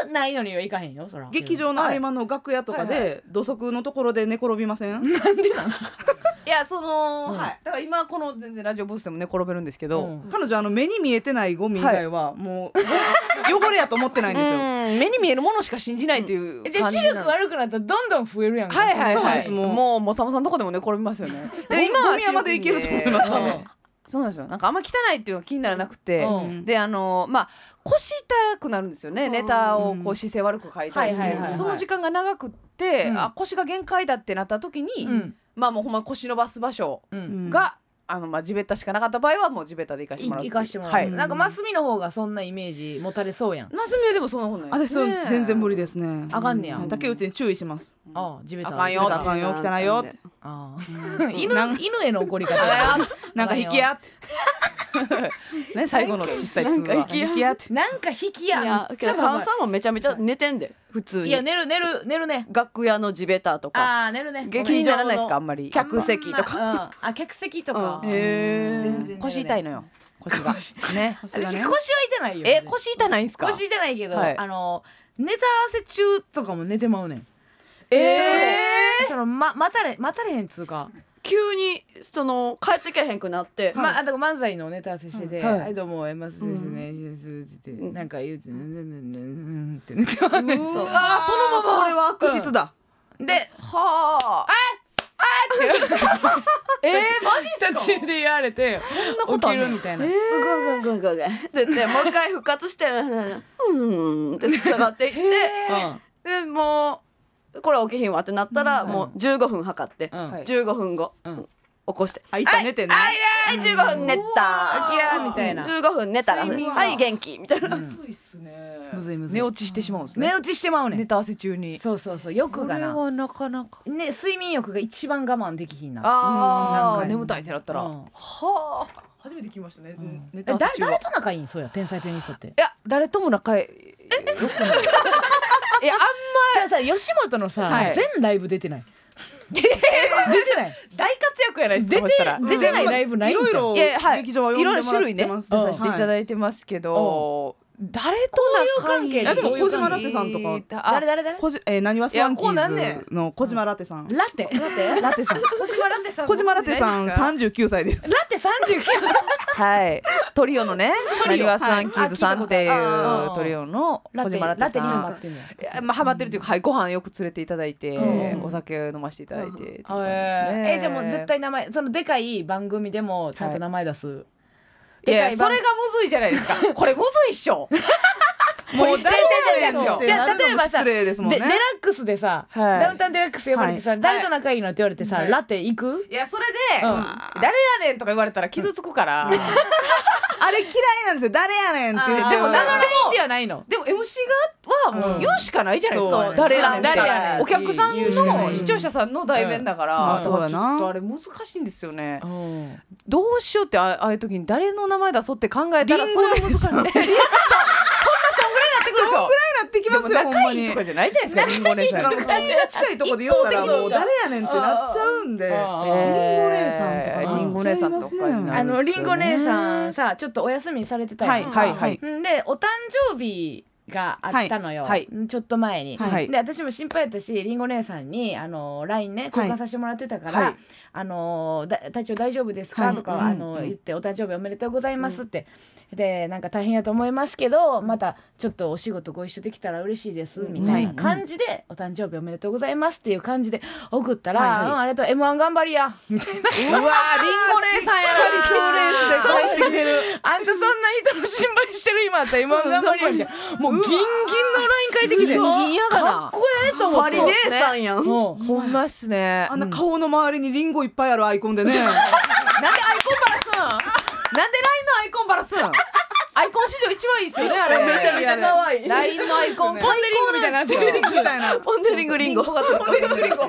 要ないのにはいかへんよそら。劇場の合間の楽屋とかはいで土足のところで寝転びません？いやその、うん。はい。だから今この全然ラジオブースでも寝転べるんですけど、うん。彼女あの目に見えてないゴミ以外はもう汚れやと思ってないんですよ。うん。目に見えるものしか信じないっていうえじゃあんです。力悪くなったらどんどん増えるやんか。はいはいはい。そうです。もうもうさまさんとこでも寝転びますよね。ゴで今はゴミ山でいけると思いますうんね。そうなんですよ。なんかあんま汚いっていうのが気にならなくて、うん。であのまあ腰痛くなるんですよね。ネタをこう姿勢悪く書いたりして、その時間が長くって、うん。あ腰が限界だってなった時に、うん。まあもうほんま腰伸ばす場所うんうん。が、あのまあ地べたしかなかった場合はもう地べたで行かしてもらうい行かしてもらう、はい、なんかマスミの方がそんなイメージ持たれそうやん。マスミはでもそんなことないです私そうね全然無理ですね。あかんねや、はい竹内に注意します。ああ地べた。あかんよあかんよ汚いよって。ああ犬犬への怒り方。なんか引きやって。ね最後の小さい通話。なんか引きやって。なんか引きいややけど菅さんもめちゃめちゃ寝てんで普通に。いや寝る寝る寝るね。楽屋の地べたとか。ああ寝るね。劇気にならないですかあんまり。客席とか。か、うん、あ客席とか、うん。へ腰痛いのよ。腰が。ね。私腰は痛ないよ。え腰痛ないんすか？腰痛ないけど、はい。あのネタ合わせ中とかも寝てまうねん。えそのま待たれ待たれへんつうか急にその帰ってけへんくなって。まあ、あと漫才のネタ合わせしてて「ははいい、どうもエマスですね」ってなんか言うて「うんうんうんうん」って寝てまうねんうわあそのままこれは悪質だ。ではあ えー、マジっすか？途中で言われて起きなことあんねんるみたいな、グングングングングンって言ってもう一回復活して「うん」って下がっていって。でもうこれ起きひんわってなったらもう15分測ってうん。うんはい。15分後うん。起こして。あ一旦寝てね。はいはい15分寝た。あきやみたいな15分寝たらは。い元気みたいな。むずいっすね。むずいむずい。寝落ちしてしまうんですね。寝落ちしてまうねん。ネタ合わせ中に。そうそうそう欲がな。これはなかなか。ね睡眠欲が一番我慢できひんな。ああうん眠たいってなったら、うん。はあ。初めて聞きましたね、誰と仲いいん？そうや天才ピアニストって。いや。誰とも仲良い。よくない いやあんたださ吉本のさ、はい。全ライブ出てない。出てない。大活躍やないですか出てそしたら。出てないライブないんじゃん。いろいろいやはい劇場は呼んいろでもらっいろ種類ね。出てます。させていたいだいてますけど、誰と仲いい交友関係？でも小島ラテさんとか。あ誰誰誰？こじえーなにわスワンキいやこうなんねーズの小島ラテさん。ラテ。ラテ。ラテさん。小島ラテさん小島ラテさん三十九歳です。ラテ三十九はい。トリオのねなにわさんキーズさんっていうトリオのラテ。小島ラテラテにハさんマってんのよ。いやまあハマってるというか、はい、ご飯よく連れていただいて、うん。お酒飲ませていただいて、っていう感じですえねえじゃあもう絶対名前そのでかい番組でもちゃんと名前出す、いやそれがむずいじゃないですか。これむずいっしょ。もう誰やねんってじゃあ例えばさね。でデラックスでさ、はい。ダウンタウンデラックス呼ばれてさ、はい。誰と仲いいのって言われてさ、はい。ラテ行く？いやそれで、うん。誰やねんとか言われたら傷つくから、あれ嫌いなんですよ。誰やねんって。でも名名乗り乗りいいんではないのでも MC がはもう言うしかないじゃないですか、そう誰やねんって。誰やねんお客さんの視聴者さんの代弁だから、うそうやな。ちょっとあれ難しいんですよね、うん。どうしようってあああいう時に誰の名前出そうって考えたらリンゴそれは難しい ぐらいになってくるぞなってきますよ仲いいとかじゃないじゃないですかリンゴ姉さんあの気が近いとこで言ったらもう誰やねんってなっちゃうんで。リンゴあ姉さんとかリンゴ姉さんとかあるのリンゴ姉さんさちょっとお休みされてたはいはいはい。ん。でお誕生日があったのよ、はい。ちょっと前に、はい。で私も心配やったしりんご姉さんにあの LINE ね交換させてもらってたから「はい。あのだ体調大丈夫ですか？はい。とか、うんあの言って「お誕生日おめでとうございます」って、でなんか大変やと思いますけどまたちょっとお仕事ご一緒できたら嬉しいですみたいな感じで、お誕生日おめでとうございますっていう感じで送ったら「はいはい。うんありがとう M1 頑張りや」みたいな。うわーりんご姉さんやな賞レースで返してきてる。あんたそんな人の心配してる今あったら M1 頑張りやみたいなもうギンギンの LINE 書いてきて。ギンギンやがな。かっこええと思って。マリ姉さんやん。もうほんまっすね。あんな顔の周りにリンゴいっぱいあるアイコンでね。なんでアイコンバラすん？なんで LINE のアイコンバラすん？アイコン史上一番いいっすよねあれ。めちゃめちゃ可愛い。LINE のアイコン。ポンデリングみたいになってる。みたいなポンデリングリンゴ。が取れたリンゴ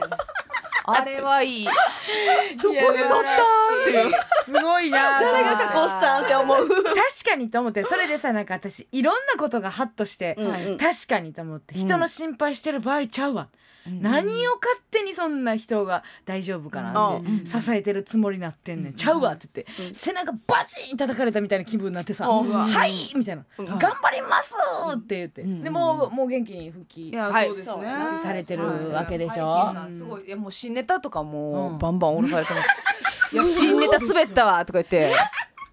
あれはいい。どこで撮ったって。すごいな誰が加工したんって思う？確かにと思って。それでさなんか私いろんなことがハッとして、うんうん。確かにと思って。人の心配してる場合ちゃうわ、何を勝手にそんな人が大丈夫かなってうん。支えてるつもりになってんねん、ちゃうわって言って、背中バチン叩かれたみたいな気分になってさ「うん。はい!」みたいな「うん。頑張ります!」って言って、ん。でもうもう元気に復帰いやはい。そうですね。されてるわけでしょ、はい。すごい。いやもう新ネタとかもうんバンバン下ろされてます。新ネタ滑ったわとか言って。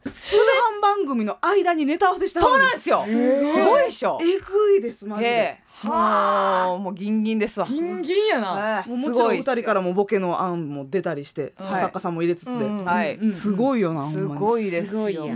通販番組の間にネタ合わせしたそうなんですよ。すごいでしょ。えぐいですマジで。ええもうもうギンギンですわ。ギンギンやな、ええ。もうもちろん二人からもボケの案も出たりして、はい。作家さんも入れつつで、すごいよな、すごいですよ。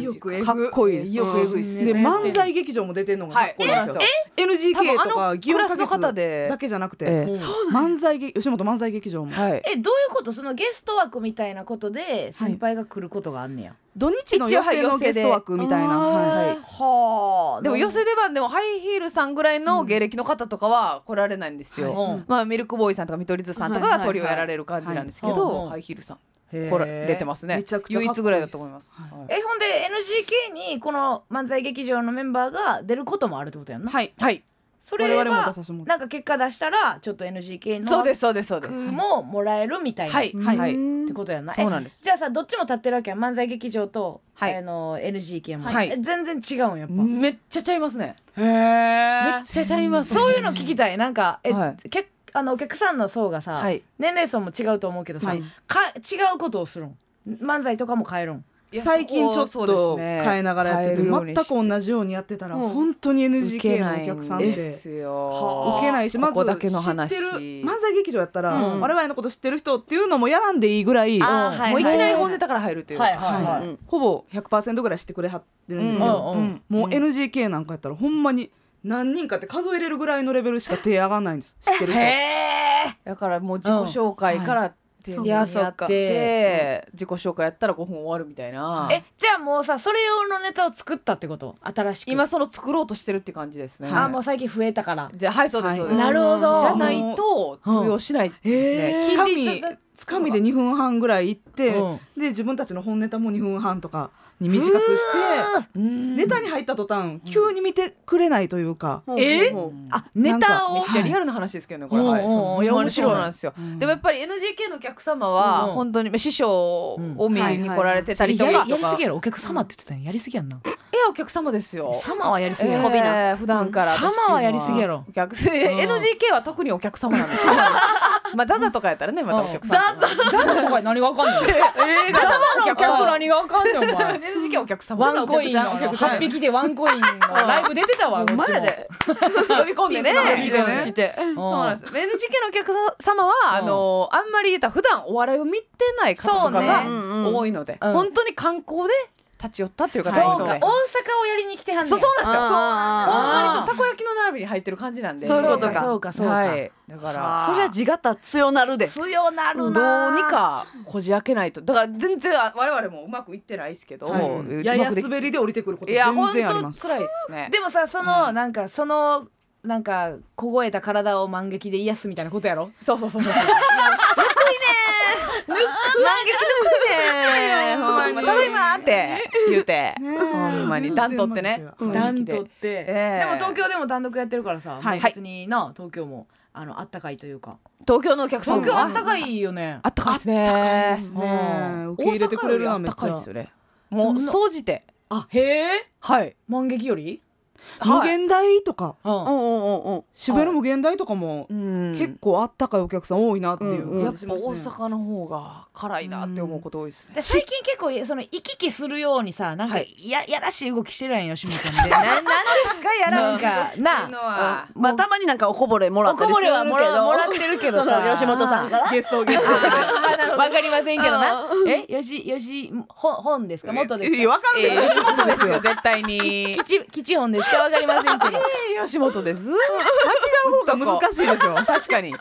かっこいいです。意欲えぐいでね。漫才劇場も出てんのがかっこいいんですよ、NGK とか祇園クラスの花月方で。だけじゃなくて、ええ。漫才劇吉本漫才劇場も、はい。えどういうこと？そのゲスト枠みたいなことで先輩が来ることがあんねや、土日の予選のゲスト枠みたいな、はいはいはあでも寄せ出番でもハイヒールさんぐらいの芸歴の方とかは来られないんですよ、うんまあミルクボーイさんとか見取り図さんとかがトリをやられる感じなんですけどハイヒールさん来られてますね。めちゃくちゃかっこいいです。唯一ぐらいだと思います、はい。はいえほんで NGK にこの漫才劇場のメンバーが出ることもあるってことやんな、はい。はいそれはなんか結果出したらちょっと NGK のそうですそうですそうです。枠ももらえるみたいな、はいっはい。てことやんな。そうなんです。えじゃあさどっちも立ってるわけやん。漫才劇場と、はい。あの NGK も、はい。え全然違うんやっぱ、めっちゃちゃいますね。へめえっちゃちゃいますそういうの聞きたい。なんかえ、はい。けあのお客さんの層がさ、はい。年齢層も違うと思うけどさ、はい。か違うことをするん。漫才とかも変えるん最近ちょっと変えながらやってて、全く同じようにやってたら、うん。本当に NGK のお客さんで。ですよ。受けないしまず知ってる漫才劇場やったら、うん。我々のこと知ってる人っていうのもやらんでいいぐらい、もういきなりはい本ネタから入るというか。はいはいはい。うん。ほぼ100%ぐらい知ってくれはってるんですけど、もう NGK なんかやったらほんまに何人かって数えれるぐらいのレベルしか手上がんないんです。知ってる人。へえだからもう自己紹介から丁寧にやって自己紹介やったら5分終わるみたいな。えじゃあもうさそれ用のネタを作ったってこと？新しく。今その作ろうとしてるって感じですね。あもう最近増えたから。じゃあはいそうですそうです、なるほど。じゃないと通用しないですね、つか聞いていみただつかみで2分半ぐらい行って、うん。で自分たちの本ネタも2分半とかに短くしてネタに入った途端急に見てくれないというか、え？うんあネタを。めっちゃリアルな話ですけどねこれ、はい、う。ん。うんそういなんですよ、うん。でもやっぱり NGK のお客様は本当に師匠を見に来られてたりとか、やりやりすぎやろ。お客様って言ってたん。やりすぎやんな。いやお客様ですよ。様はやりすぎえやろ、ー、普段から。うん。様はやりすぎやろ。お客 NGK は特にお客様なんですよ まあザザとかやったらねまたお客様。ザザとか何がわかんないえー、ザザのお客何がわかん。ねん。お前 NGK はお客様。ワンコインのお客さん8匹でワンコインのライブ出てたわこっちも。前で？呼び込んでね。来て。うん。そうなんです NGK のお客様はあのあんまり言ったら普段お笑いを見てない方とかそうね。が多いので。うん。本当に観光で立ち寄ったっていう方そうか。大阪をやりに来てはんねんそうそうなんですよ。そうあー。ほんまにたこ焼きの鍋に入ってる感じなんで。そういうことか。そうかそうか。はい。だから。そりゃ地形強なるで。強なるなどうにかこじ開けないと。だから全然あ我々もうまくいってないですけど、はい。やや滑りで降りてくることいや本全然あります。当辛いですね。でもさその、なんかそのなんか凍えた体を満劇で癒すみたいなことやろ？そうそうそうそう ねほんまに。ただいまって言うて。ねほんまに。暖取ってね。うんダントって、ええ。でも東京でも単独やってるからさ、はい。別にな東京もあのあったかいというか。東京のお客さん東京あったかいよね。あったかいですね。ですね。受け入れてくれるのはめっちゃ。大阪よりあったかいですよね。もう総じて。あへえ。はい。満劇より？無限大とか。うん。うんうんうんうん。渋谷の無限大とかもうん。結構あったかいお客さん多いなっていううんやっぱ感じしますね。大阪の方が辛いなって思うこと多いですね。で最近結構その行き来するようにさなんかはい。ややらしい動きしてるやん吉本でに ななんですかやらしいなんかっていうのはまあたまになんかおこぼれもらおったりするけど。こぼれはもらもらってるけどさ吉本さんゲストゲストわかりませんけどな。えよしよし本本ですか？元ですか？わかるでしょ、えー。吉本ですよ絶対に。吉吉本ですかわかりませんけど。えー吉本です。間違う方が難しいでしょ。確かに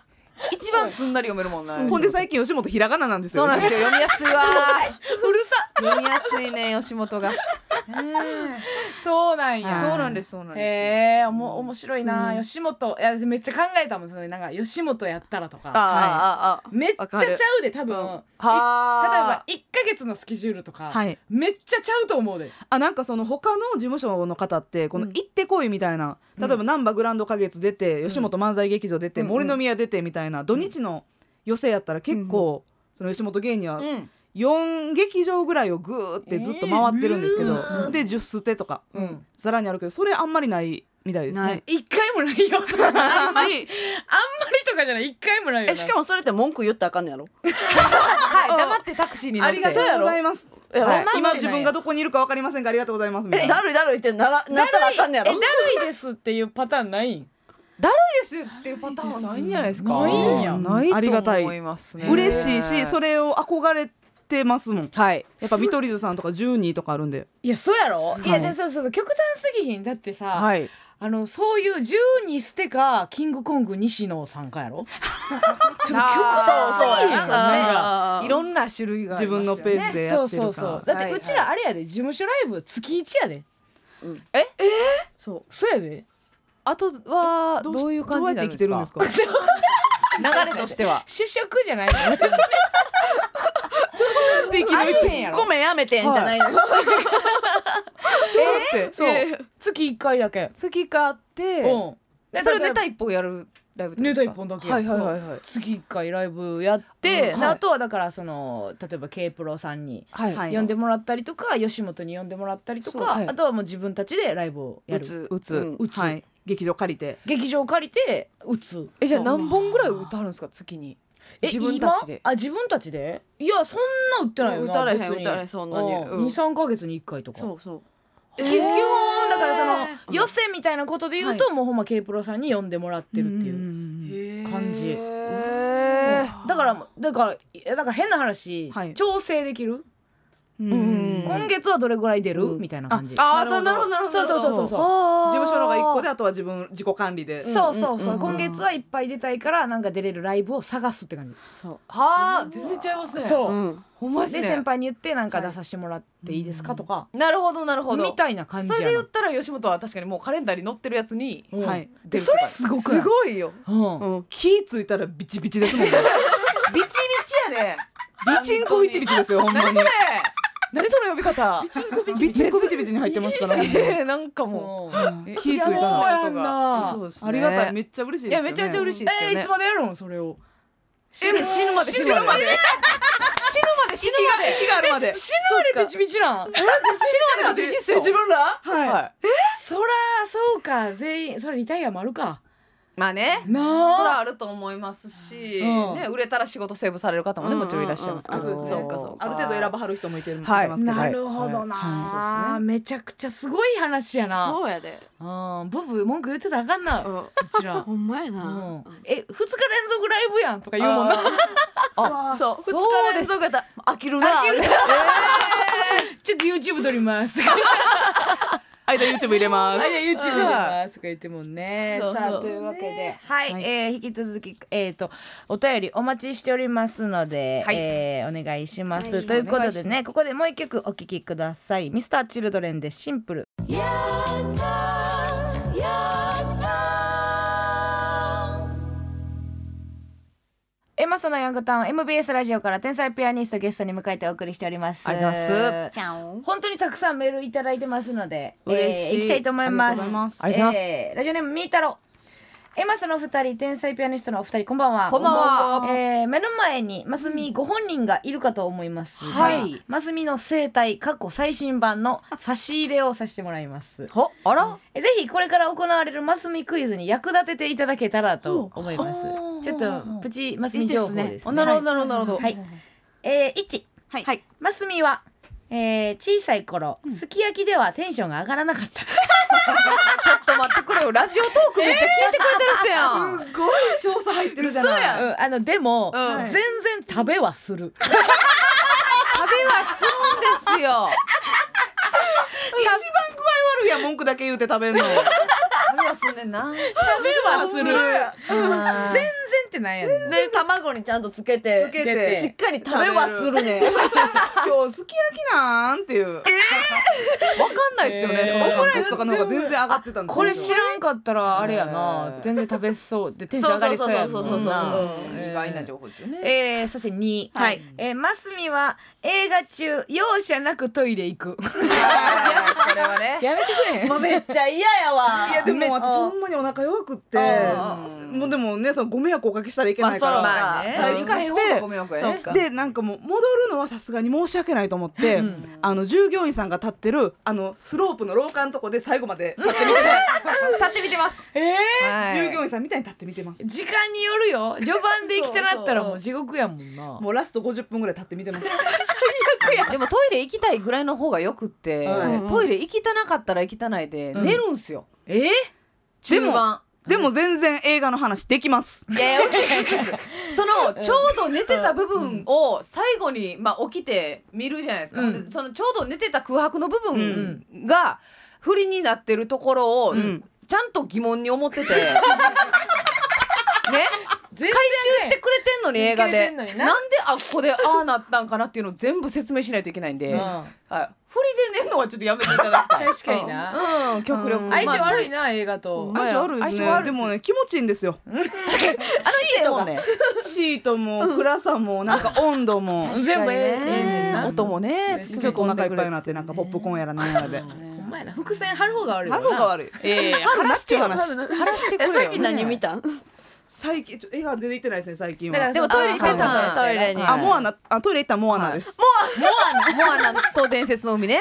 一番すんなり読めるもんなほんで最近吉本ひらがななんですよ。そうなんですよ。読みやすいわ。うるさ。読みやすいね吉本が。そうなんはい。やそうなんですそうなんですへえおも面白いな、うん。吉本。いやめっちゃ考えたもんそれなんか吉本やったらとか。ああああめっちゃちゃうで多分、うんい例えはば1ヶ月のスケジュールとか、はい。めっちゃちゃうと思うで。あなんかその他の事務所の方ってこのうん。行ってこいみたいな、例えば難波グランド花月出て、吉本漫才劇場出て、うん森の宮出てみたいな土日の寄せやったら結構、その吉本芸人はうん。4劇場ぐらいをぐーってずっと回ってるんですけど、で10捨てとかうん。ざらにあるけどそれあんまりないみたいですね。一回もないよ。あんまりしとかじゃない。一回もないよな。えしかもそれって文句言ったらあかんねやろ？はい黙ってタクシーに乗って。ありがとうございます。い。今自分がどこにいるかわかりませんがありがとうございますみたいな。えだるいだるいってならなったらあか。んねやろえだるいですっていうパターンないん？だるいですよっていうパターンはないんじゃないですか？ないんや。ないありがたいと思いますね。嬉しいしそれを憧れてますもん。はい。やっぱ見取り図さんとか12とかあるんで。いやそうやろ、い、やはいでそうそう極端すぎひん。だってさ、はいあのそういう12捨てかキングコング西野さんかやろ？ちょっと極端すぎひん。そうそうあーいろんな種類が自分のペースでやってるか。そうそうそう。だってうちらあれやで。事務所ライブ月1やで。そう。そうやで。あとはどどういう感じで生きてるんですか？流れとしては。主食じゃないので生きあるやめてんじゃないのって。そう。えー。月1回だけ。月買って。うん。でそれネタ一本やるライブネですか？タ一本だけはいはいはいはい。そう。月1回ライブやって、うん。はい。であとはだからその例えば K プロさんにはい。はい。呼んでもらったりとか、吉本に呼んでもらったりとか、そう。はい。あとはもう自分たちでライブをやる。打つ。打つ。うん。打つ、はい。劇場借りて。劇場借りて打つ。えじゃあ何本ぐらい歌あるんですか？月に。え自分たちで。今？あ自分たちで？いやそんな打ってないよな打たれへん別に。打たれへんそんなに。うん。23か月に1回とか。そうそう基本だからその、うん予選みたいなことで言うと、もうほんま K プロさんに呼んでもらってるっていう、う感じ。へだからだからだから変な話、はい。調整できる、今月はどれぐらい出る、うん。みたいな感じ。ああそうなるほどなるほど。そうそうそうそう事務所のが一個であとは自分自己管理で。そうそうそう、今月はいっぱい出たいからなんか出れるライブを探すって感じ、そう。はあ。全然ちゃいますね。そう、うん。ほんまですね。で先輩に言ってなんか出させてもらっていいですかとか、なるほどなるほど。みたいな感じそれで言ったら吉本は確かにもうカレンダーに載ってるやつにうん。はい。でそれすごくすごいよ。うん。うん。気ついたらビチビチで。すもんね。ビチビチやね。ビチンコビチビチですよほんまに。何そ。れ何その呼び方？ビチンコビチビチ。ンコビチビチに入ってますから。えーな。んかもう。気ついた。ありがたい。めっちゃ嬉しいですよね。いやめちゃめちゃ嬉しいですえー、いつまでやるの？それを。死ぬ死ぬまで。死ぬまで？死ぬまで。死ぬまで。息があるまで。死ぬまでビチビチなん。死ぬまでビチビチっすよ。自分ら？はい。はい。そらそうか。全員それリタイアもあるかまあね。なそらああると思いますし、うん。ね、売れたら仕事セーブされる方もねもちろんいらっしゃいますけど、うですね。そうかそうか。ある程度選ばはる人もいてるはい。ますけど。なるほどな、はい。はいめちゃくちゃすごい話やな。そうやで。うん。ボブ文句言ってたらあかんな、ううんちら。ほんまやうなん。え二日連続ライブやんとか言うもんな。あそう。日連続やったら飽きるな。飽きる ちょっと YouTube 撮ります 間 YouTube 入れます。あ。いや YouTube 撮ります。とか言ってもんね。さあというわけで。はい、はい。えー引き続きえっ、とお便りお待ちしておりますので、はい。えーお願いします、はいということでねここでもう一曲お聴きください。Mr.Children でシンプルエマソのヤングタウン MBS ラジオから天才ピアニストゲストに迎えてお送りしております。ありがとうございます。ちゃん本当にたくさんメールいただいてますので、嬉しい。えー、行きたいと思います。ありがとうございます。えーラジオネームみーたろエマスの二人天才ピアニストのお二人こんばんは。こんばんは。えー目の前にマスミご本人がいるかと思いますが、はい。マスミの生態過去最新版の差し入れをさせてもらいます。ほあら？えぜひこれから行われるマスミクイズに役立てていただけたらと思います。おちょっとプチマスミ情報ですね。あなるほどなるほどなるほど。はい、えー、1はい。はい。マスミは、えー、小さい頃、すき焼きではテンションが上がらなかった ちょっと待ってくれよラジオトークめっちゃ聞いてくれてる人やん。すごい調査入ってるじゃない。うん、あのでも、うん。全然食べはする。食べはするんですよ。一番具合悪いやん文句だけ言うて食べんの。食 べはすんねんな食べはする。全全然ってなんやねん。で卵にちゃんとつけて。つけて。しっかり食べはするね。今日すき焼きなんっていう。わかんないですよね、オムレツとかの方が全然上がってたんですこれ知らんかったらあれやな。全然食べそうでテンション上がりそうやもんそうそう。そうそうな。そう覚意外な情報ですよね。えー、そして2、はい。えー、マスミは映画中容赦なくトイレ行く。これはね。やめてくれ。もうめっちゃ嫌やわ。いやでも私うんほんまにお腹弱くってあもうでもねそのご迷惑おかけしたらいけないから、まあまあね。退縮してでなんかもう戻るのはさすがに申し訳ないと思って、うん。あの従業員さんが立ってるあのスロープの廊下のとこで最後まで立ってみて 立ってみてます。えー？はい。従業員さんみたいに立ってみてます。時間によるよ。序盤で行きたなったらもう地獄やもんな。もうラスト50分ぐらい立ってみてます。でもトイレ行きたいぐらいの方がよくって、はい。トイレ行きたなかったら行きたないでうん。寝るんすよ、え？ー、中盤。でも全然映画の話できます。いやそのちょうど寝てた部分を最後に、まあ、起きて見るじゃないですか、うんでそのちょうど寝てた空白の部分が不利になってるところを、んちゃんと疑問に思っててね全回収してくれてんのに映画でなんであここでああなったんかなっていうのを全部説明しないといけないんで、うんはい、振りで寝るのはちょっとやめていただきたい。確かにな。うん。極力、うん。相性悪いなな映画と。相性悪いですね。でもね気持ちいいんですよ。シートもねシートも暗さもなんか温度も。全部ええ音もねちょっとお腹いっぱいになってなんかポップコーンやらなんやらで。ほんまやな。伏線張る方が悪いよな。ハロが悪い。ええ話して話話してくれよ、さっき何見た？ん最近ちょ映画出て行ってないですね最近は。だからでもトイレ行ってたあトイレに。あモアナ。あトイレ行ったらモアナです。モアナ。と伝説の海ね。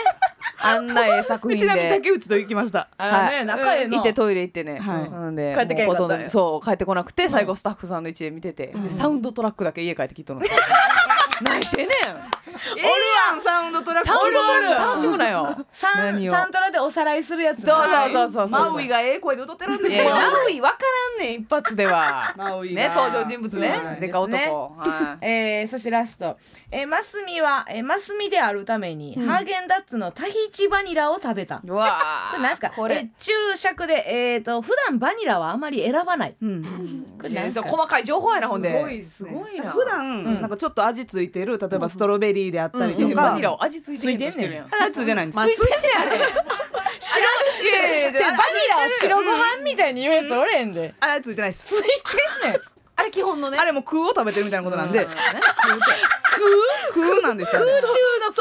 あんなええ作品ちなみにで竹内と行きました。あね仲ええな行ってトイレ行ってね、はい。なん。で帰ってけんかっそう帰ってこなくて最後スタッフさんの位置で見てて、でサウンドトラックだけ家帰ってきとるの何してんね。んええやんサウンドトラック。サウンドトラック。楽しむなよ。サンサントラでおさらいするやつ。そうなそうそうそうマウイがええ声で歌ってるんでマウイわからんねん一発では。マウイが。ね登場人物ね、はいでか男、えー、そしてラスト、えー、マスミは、えー、マスミであるために、ハーゲンダッツのタヒチバニラを食べた。うわこれなんですか？これ。えー注釈で、えー、と普段バニラはあまり選ばない。うん。これ細かい情報やなほんで。すごいな。普段、んなんかちょっと味ついてる例えばストロベリーであったりとえか、バニラを味ついてるとして。るやんあれついてないんです、まあついてんねんあれ白いやいやいやじゃあバニラを白ご飯みたいに言うやつおれんで。あれついてないです。ついてんねん。あれ基本のね。あれも空を食べてるみたいなことなんで。うん。何食う。て空なんですよ。空中の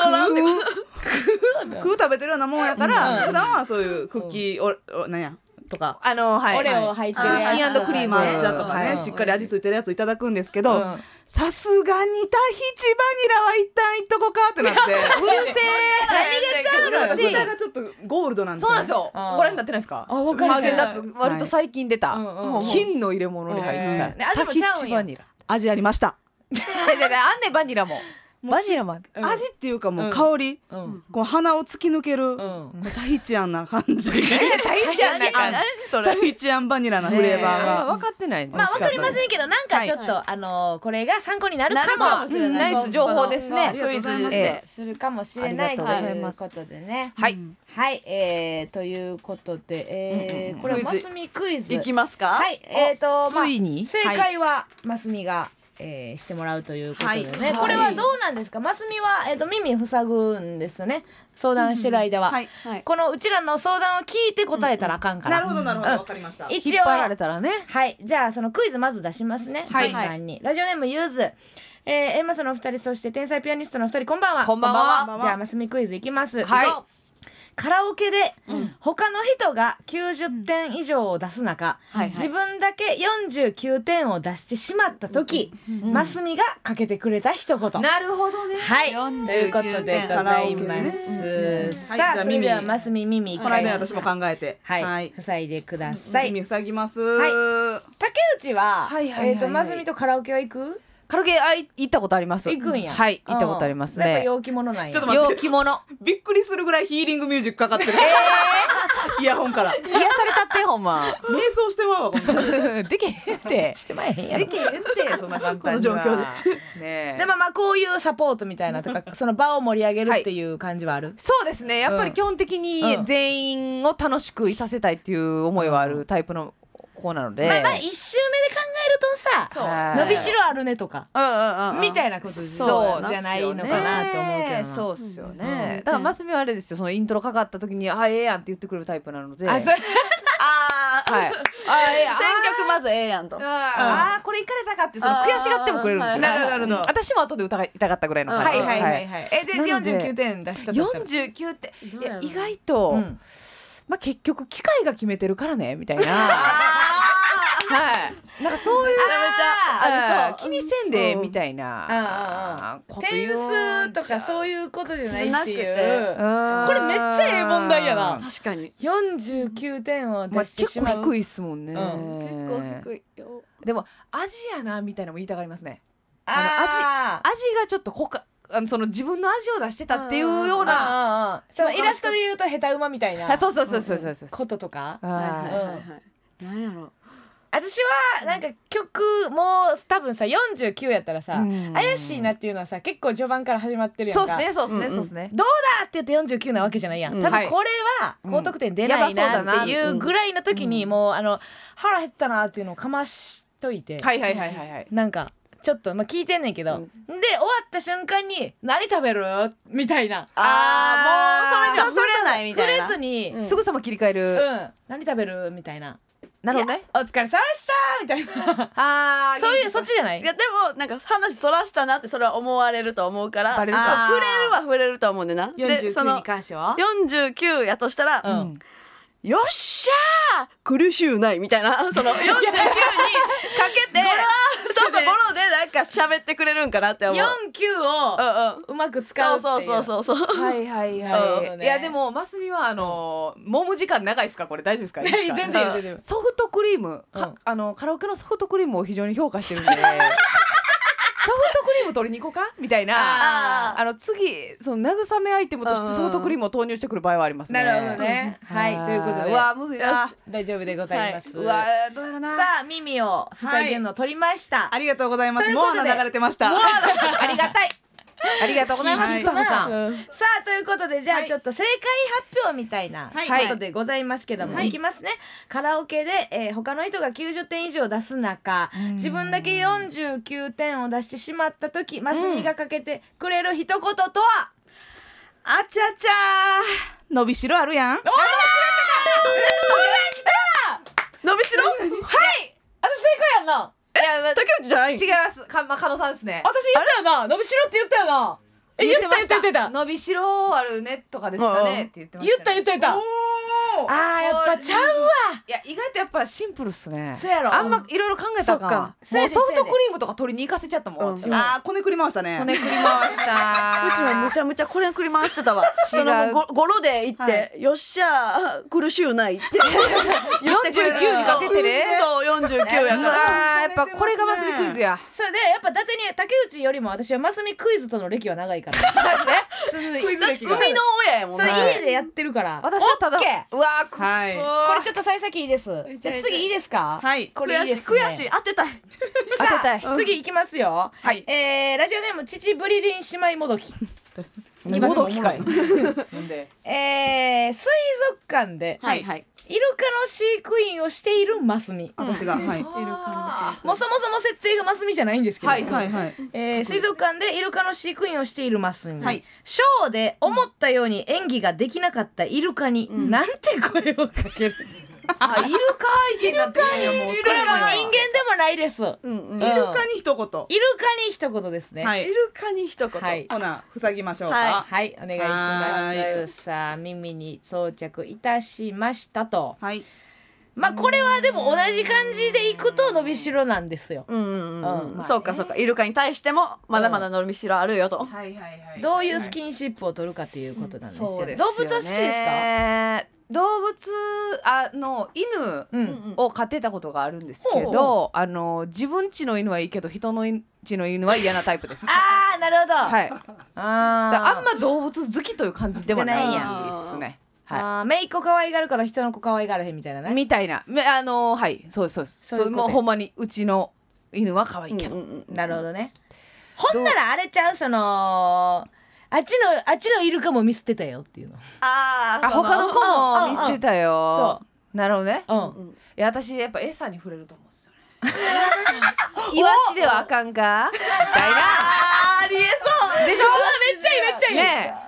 空。空食べてるようなもんやから、普段はそういうクッキーおおなんやとか。あのはい。オレオ入ってるやつ。クッキークリーム抹茶とかね、はい。しっかり味ついてるやついただくんですけどうんさすがにタヒチバニラは一旦いっとこかってなって。うるせえ。何がちゃうの蓋がちょっとゴールドなんですそうなんですよ。ご覧になってないですか？あわかる。ハーゲンダッツ割と最近出た。金の入れ物に入った。タヒチバニラ。味ありました。あんねんバニラもバニラ味っていうかもううん。香り、うん。こう鼻を突き抜ける、うん。こうタヒチアンな感じ。タヒチアンな感じ。タヒチアンバニラなフレーバーが、分かってないんですまあわかりませんけどなんかちょっと、あのーこれが参考になるかも。しれない。ナイス情報ですね。ありがとうございます。るかもしれないということでね。はい。はい、えー、ということで、えー、これはマクイズスミクイズ。いきますか？はい、えーと、まあついに？正解はマスミが、えーしてもらうということでね、はい。これはどうなんですか、マスミは、えー、と耳塞ぐんですよね。相談してる間は、はい。はい。このうちらの相談を聞いて答えたらあかんから、なるほどなるほど。うかりました。一応引っ張られたらね。はい。じゃあそのクイズまず出しますね。はい。順番に。ラジオネームゆず。えー、エンマスのお二人そして天才ピアニストのお二人こんばんは。こんばんは。じゃあマスミクイズいきます。はいカラオケで他の人が90点以上を出す中、はいはい。自分だけ49点を出してしまった時、マスミがかけてくれた一言。なるほどね。はい、49ということでございます。さあ、それでは耳マスミ耳この間私も考えて。はい、はい。塞いでください。耳塞ぎます。は竹内は、はいはいはい。はいえっ、とマスミとカラオケは行く？カラオケあい行ったことあります。行くんや。はい行ったことありますね。うん。やっぱ陽気者なんや。ちょっと待って。陽気者。びっくりするぐらいヒーリングミュージックかかってる。イヤホンから。癒されたってほんま。瞑想してまうわこんなの でけへんって。してまえへんやろ。で。けへんってそんな簡単には。この状況で。ねえ。でもまあこういうサポートみたいなとか その場を盛り上げるっていう感じはある？そうですね。やっぱうん。り基本的うん。に全員を楽しくいさせたいっていう思いはあるタイプの子なので、まあまあ一周目で考えるとさ、伸びしろあるねとか。うんうんうんみたいなことそうじゃないのかなと思うけどな。そうっすよね、うんだからマスミはあれですよ。そのイントロかかった時に「あええやん」って言ってくれるタイプなので。あ、はい。あええやん。選曲まずええやんと。あーあーこれいかれたかってその悔しがってもくれるんですよ。なるほどなるほど。うん。私も後で歌いたかったぐらいのはいはいはいはい。えでなので？49点出したとしたら。49ってどうやろういや意外と、うんまあ結局機械が決めてるからねみたいな。はい。なんかそういうあ気にせんでうん。みたいなこと言点う。ん数とかそういうことじゃないっていう。て。これめっちゃええ問題やな。確かに。49点をまあ出してしまう。結構低いっすもんね、うん。結構低いよ。でも味やなみたいなのも言いたがりますね。あー。味がちょっとこかあのその自分の味を出してたっていうようなそのイラストで言うと下手馬みたいな。あそうそうそうそうそう。そうこととか。ははいはい。はいはい。なんやろ。私はなんか曲もう多分さ49やったらさうん。怪しいなっていうのはさ結構序盤から始まってるやんか。そうですねそうですねそうですね。どうだって言って49なわけじゃないやん。うん。多分これは高得点出ないばそうだななっていうぐらいの時にもうあの腹減ったなっていうのをかましといて。はいはいはいはいはい。なんかちょっとまあ聞いてんねんけど、で終わった瞬間に「何食べる?」みたいな。あーもうそれには触れないみたいな。触れずに「うん。すぐさま切り替える、何食べる?」みたいな。なるほどね。お疲れ様でしたみたいな。あー そういうそっちじゃない？いやでもなんか話そらしたなってそれは思われると思うから。バレるか。あー触れるは触れると思うんでなでそ49のに関しては？49やとしたら、うん。うんよっしゃー！苦しゅうないみたいな。その 49にかけてそうそうゴロでなんか喋ってくれるんかなって思う。49をうんうん。うまく使うそうそうそうそうそう。はいはいはい、どねいやでもマスミはあのー揉む時間長いですか？これ大丈夫ですか？全然ソフトクリーム。か、うん。あのカラオケのソフトクリームを非常に評価してるんで ソフトクリーム取りに行こうか？みたいな。ああの次その慰めアイテムとしてソフトクリームを投入してくる場合はありますね。なるほどね。はいということで。うわむずいな。大丈夫でございます、うわどうやろな。さあ耳を塞い。でるのを取りました、ありがとうございます。というナ流れてました。ありがたい ありがとうございます、はい。スタッフさん、さあということでじゃあはい。ちょっと正解発表みたいなはいことでございますけども、い、きますね。カラオケで、えー他の人が90点以上出す中自分だけ49点を出してしまった時マスミがかけてくれる一言とは、あちゃちゃー。伸びしろあるやん。伸びしろはい！私正解やんないや竹内じゃない違います。かま加納さんですね。私言ったよな。伸びしろって言ったよな。え言ってた言ってた。言ってた。伸びしろあるねとかですかねって言ってました、ね、言った言った言ったあーやっぱちゃうわ。いや意外とやっぱシンプルっすね。そうやろ。あんまいろいろ考えたらあかん。そっか。もうソフトクリームとか取りに行かせちゃったもん、うん。私あーこねくり回したね。骨くり回した。うちもむちゃむちゃこれ繰り回してたわ。そ違うのごゴロで行って、よっしゃー苦しゅうないって。言ってくれる49にかけてね。そう49やうわからーやっぱこれがマスミクイズや。それでやっぱ伊達に竹内よりも私はマスミクイズとの歴は長いから。そうそうクイズ歴が海の親やもんそれな家でやってるから。私はただオッケー。うわーくっそー、はい。これちょっと幸先いいです。じゃあ次いいですか？はい。これいいね。悔しい当てたい。当てたい。次いきますよ。はい。えーラジオネーム父ブリリン姉妹もどき。もどきかい。えー水族館ではいはいイルカの飼育員をしているマスミ。私が。はい。もうそもそも設定がマスミじゃないんですけど、はい。はいはいえー水族館でイルカの飼育員をしているマスミ、はい。ショーで思ったように演技ができなかったイルカに、なんて声をかけるあイルカ相手になってる。んやもうこれはもう人間でもないです。イルうんうん。うんイルカに一言。カに一言ですね。はい。イルカに一言、はい。ほな塞ぎましょうか。ははいお願いしはますさあ耳に装着いたしましたと。はい。まあこれはでも同じ感じでいくと伸びしろなんですよ。うんうんうん、うん。そうかそうか。イルカに対してもまだまだ伸びしろあるよと、はいはいはい。どういうスキンシップを取るかっていうことなんですよ。そうです動物は好きですか？動物あの犬うんを飼ってたことがあるんですけほうど、あの自分家の犬はいいけど人の家の犬は嫌なタイプです。ああなるほどはい。あらあんま動物好きという感じではないですね。あはーめいっ子可愛がるから人の子可愛がらへんみたいなねい。みたいな、めあのはい、そうですそうです。そうもうほんまにうちの犬は可愛いけど。うんうんうんなるほどねほんならあれちゃう？そのあっちのあっちのイルカもミスってたよっていうの。ああ他の子も見捨てたよ。そなるほどね。うん。うんいや私やっぱ餌に触れると思うんですよね。イワシではあかんか？みたいな。ありえそう。でしょ？めっちゃいいめっちゃいい。ねえ。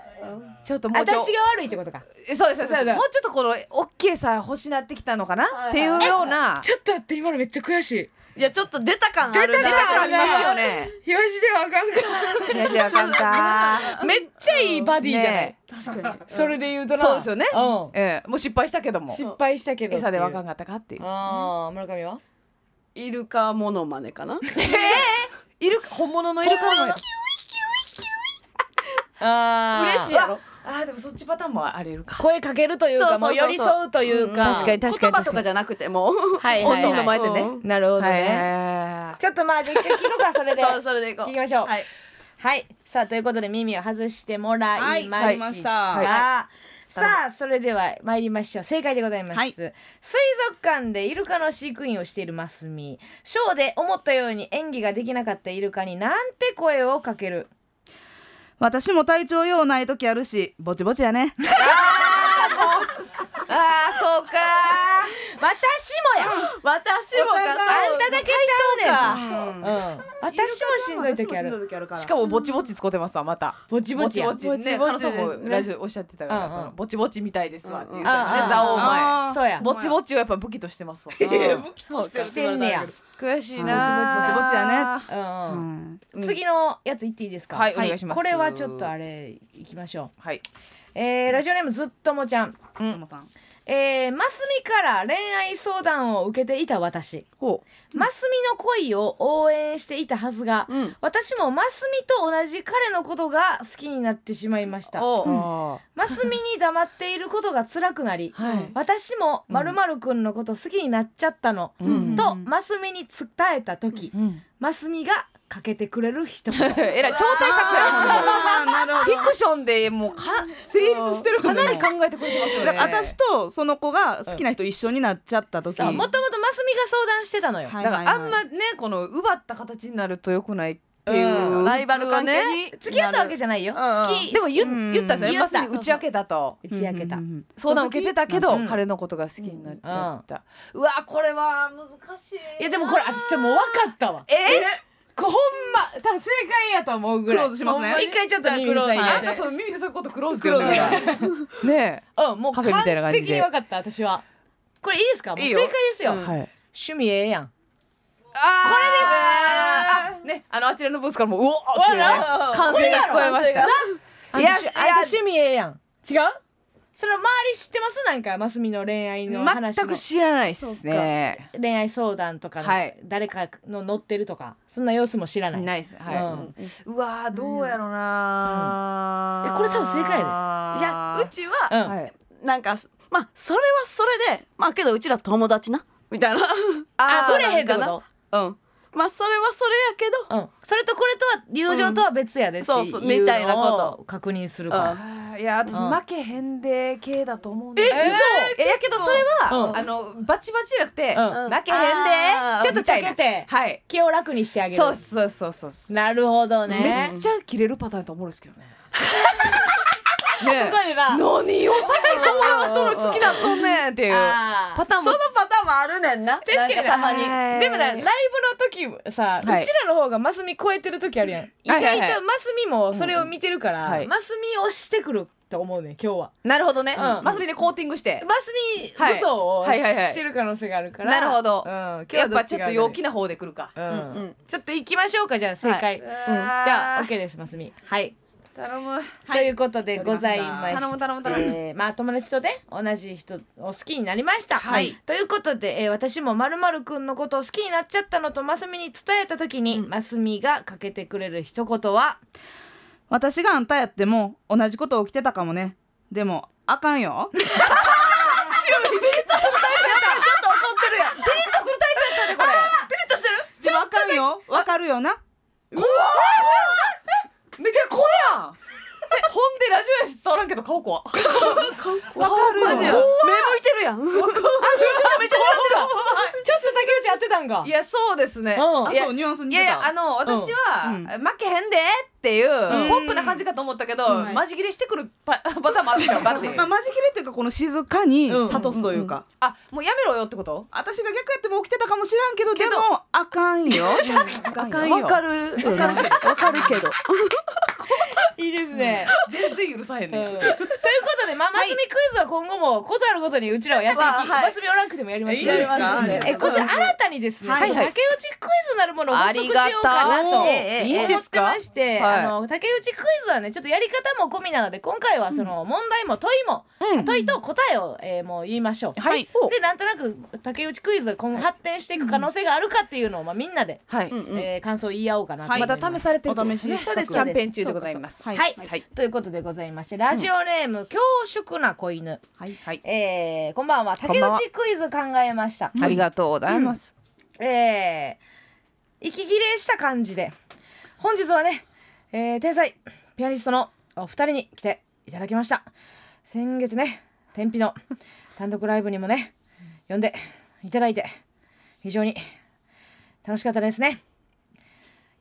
ちょっともうちょ私が悪いってことか。えそうですそうです。そうだ。もうちょっとこのオッケーさ欲しなってきたのかな、はいっていうような。ちょっと待って今のめっちゃ悔しいいやちょっと出た感あるな。出た感ありますよね。東ではあかんか。いやしあかんか。めっちゃいいバディじゃない、ね確かに。それで言うとな。そうですよね。うん。ええもう失敗したけども。失敗したけど餌でわかんんかったかっていう。ああ村上は？イルカモノマネかな。イルカ本物のイルカもあー。嬉しいやろ？あーでもそっちパターンもありえるか。声かけるというかもう寄り添うというか、ん。確かに確かに言葉とかじゃなくても。はいはい本人の前でね、うん。なるほどね、はちょっとまあじゃあ一回聞こうかそれで。それでいこう。聞きましょう。はい。はい。さあということで耳を外してもらいました。はさあそれでは参りましょう。正解でございます、はい。水族館でイルカの飼育員をしているマスミ。ショーで思ったように演技ができなかったイルカになんて声をかける私も体調ようない時あるしぼちぼちやね。ああそうか 私もや、私もか。あんただけちゃうねん。かうん、私もしんどい時ある。時あるからしかもぼちぼち使ってますわまた。ぼちぼちや。ぼちぼちね。ぼちぼちカノさんもラジオおっしゃってたから、うんうん。そのぼちぼちみたいですわって言ってね、うんザオ前。あーそうや。ぼちぼちをやっぱ武器としてますわ。うん。武器としてしてんねや。悔しいなぼちぼちやうん。ううん。ん次のやつ言っていいですか？はいお願いします。これはちょっとあれいきましょう。はい。えー、ラジオネームずっともちゃん。うんえー、マスミから恋愛相談を受けていた私。ほマスミの恋を応援していたはずが、ううん。私もマスミと同じ彼のことが好きになってしまいました。おう。あマスミに黙っていることが辛くなり、ーはい。私もまるまるくんのこと好きになっちゃったの、うん。とマスミに伝えた時、うん。マスミがかけてくれる一言 えらい超大作やなるほど。フィクションでもうか成立してるかなり考えてくれてますよね。だから私とその子が好きな人一緒になっちゃった時、もともとマスミが相談してたのよ、はいだからあんまねこの奪った形になると良くないっていう、うん。ライバル関係普通はねに。付き合ったわけじゃないよ、好き。でも言うん。言ったんですよまさに打ち明けたと。打ち明けた、うんうんうん相談を受けてたけど、うん。彼のことが好きになっちゃった、うわこれは難しい。いやでもこれ私もう分かったわ。え？こほんま多分正解やと思うぐらい。クローズしますね。ほんま一回ちょっと耳塞いで、じゃああんたその耳でそういうことクローズって呼んでるから。ねうんもう完カフェみたいな感じで。璧に分かった私は。これいいですか？もういいよ。正解ですよ、趣味ええやん。あー。あね。あのあちらのブースからもううおーっていうね。わ歓声が聞こえました。いや趣味ええやん。違う？それ周り知ってます？なんかマスミの恋愛の話の全く知らないっすね。恋愛相談とかの、はい。誰かの乗ってるとかそんな様子も知らない。ないっす。はい、うん。うわーどうやろな、うん。えこれ多分正解やで。いやうちはうん。はい。なんかまあそれはそれでまあけどうちら友達な？みたいな。あーブレへんってこな。うんまあそれはそれやけど。うん、それとこれとは友情とは別やでっていうそうそうみたいなこを確認するから、いや私うん。負けへんで系だと思うんですよ。ええやけどそれは、うん。あのバチバチじゃなくて、うん。負けへんでちょっとちょけてはい。気を楽にしてあげる。そうそうそうそうそう。なるほどめねっちゃ切れるパターンと思うんですけどね ね何をさっきそういう人の好きなっとんねんっていう。パターンも。そのパターンもあるねんな。確かに。たまに。はい。でもねライブの時さ、はい。うちらの方がマスミ超えてる時あるやん。意はい。はい。はい外とマスミもそれを見てるから、はい。マスミをしてくると思うね今日は。なるほどね、うん。マスミでコーティングして。マスミはい嘘をはいはいはいしてる可能性があるから。なるほど。うん、今日やっぱちょっと陽気な方で来るか。うん。うん。うんちょっと行きましょうかじゃあ正解、じじゃあ OK ですマスミ。はい頼む。ということでございまして、頼む頼む頼む。えーまあ友達とね同じ人を好きになりました。はい。ということで、えー私もまるまるくんのことを好きになっちゃったのとますみに伝えた時に、ますみがかけてくれる一言は？私があんたやっても同じこと起きてたかもね。でもあかんよ。でもあかんよ。わかるよなめっちゃ怖やんえほんでラジオやし伝わらんけど顔怖わかるよ。マジや。目向いてるやん。ちょっと竹内合ってたんか。い。やそうですね。うん。あいやそうニュアンスにいやいやあの私は、うん。負けへんでっていう、ん。ポップな感じかと思ったけど、うん。マジ切れしてくるパ パターンもあるんちゃうかって。いう、まあ、マジ切れっていうかこの静かにうん諭すというか、あもうやめろよってこと私が逆やっても起きてたかもしらんけどでもあかんよああかんよわかるわかるわかるけどいいですね。全然許さへんねん、うんということで、まあ、マスミクイズは今後もことあるごとにうちらはやっていき、はいマスミおらんくてもやりますいいですかやりますんではいえこちら新たにですね、はいはい竹内クイズなるものを発足しようかなと思ってまして、はいあの竹内クイズはねちょっとやり方も込みなので今回はその問題も問いも、うん。問いと答えを、えーもう言いましょう。はい。でなんとなく竹内クイズが今後発展していく可能性があるかっていうのを、まあ、みんなで、はい、えー感想を言い合おうかなと。ます。まだ試されてるとお試しねそうですそうです。キャンペーン中でございます。はい。はい、はい。ということでございましてラジオネーム、恐縮な子犬、はい。はい。えー、こんばんは。竹内クイズ考えました、ありがとうございます、えー、息切れした感じで。本日はね、えー、天才ピアニストのお二人に来ていただきました。先月ね天日の単独ライブにもね呼んでいただいて非常に楽しかったですね。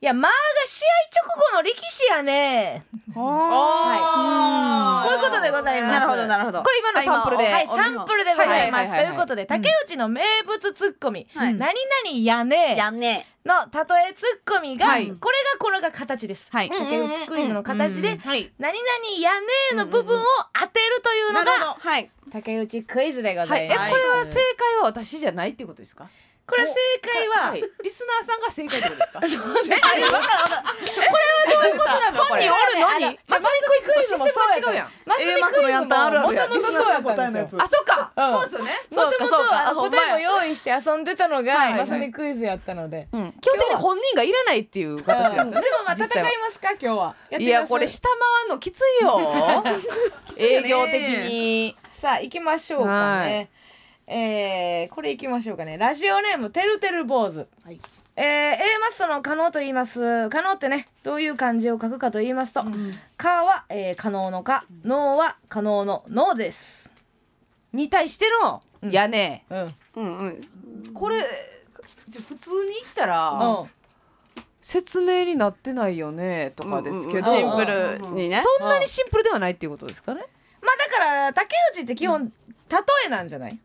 いやまあ試合直後の力士やね。はい。こういうことでございます。なるほどなるほど。これ今のサンプルではい、サンプルでございます。ということで、竹内の名物ツッコミ、はい。何々やね。やんね。の例えツッコミが、はい。これがこれが形です。はい。竹内クイズの形で、はい。何々やねの部分を当てるというのが、はい。竹内クイズでござはい、います。えこれは正解は私じゃないっていうことですか？これ正解は、い、リスナーさんが正解ってことですか？えあれわからんわからん本人おるのに？マスミクイズとシステムが違うやん。マスミ A マスのやクイズんたんあるあるやももともとそうやったんですよ。あそっか、うん。そうですよね。もともそうかそうとか。あほんまや。答えも用意して遊んでたのが、はいマスミクイズやったので。うん、基本的に本人がいらないっていう形ですよね、でもまあ戦いますか？今日は。やっていみます？やこれ下回んのきついよ。営業的に。さあ行きましょうかね。えー、これ行きましょうかね。ラジオネームてるてる坊主。はい。えー、A マストの可能と言います。可能ってね、どういう漢字を書くかと言いますと、かは、えー、可能のか、のは可能ののです。に対してのうん。やね、うん。うんうん。これじゃ普通に言ったら、うん。説明になってないよねとかですけど、うんシンプルにね。そんなにシンプルではないっていうことですかね、まあだから、竹内って基本、例えなんじゃない？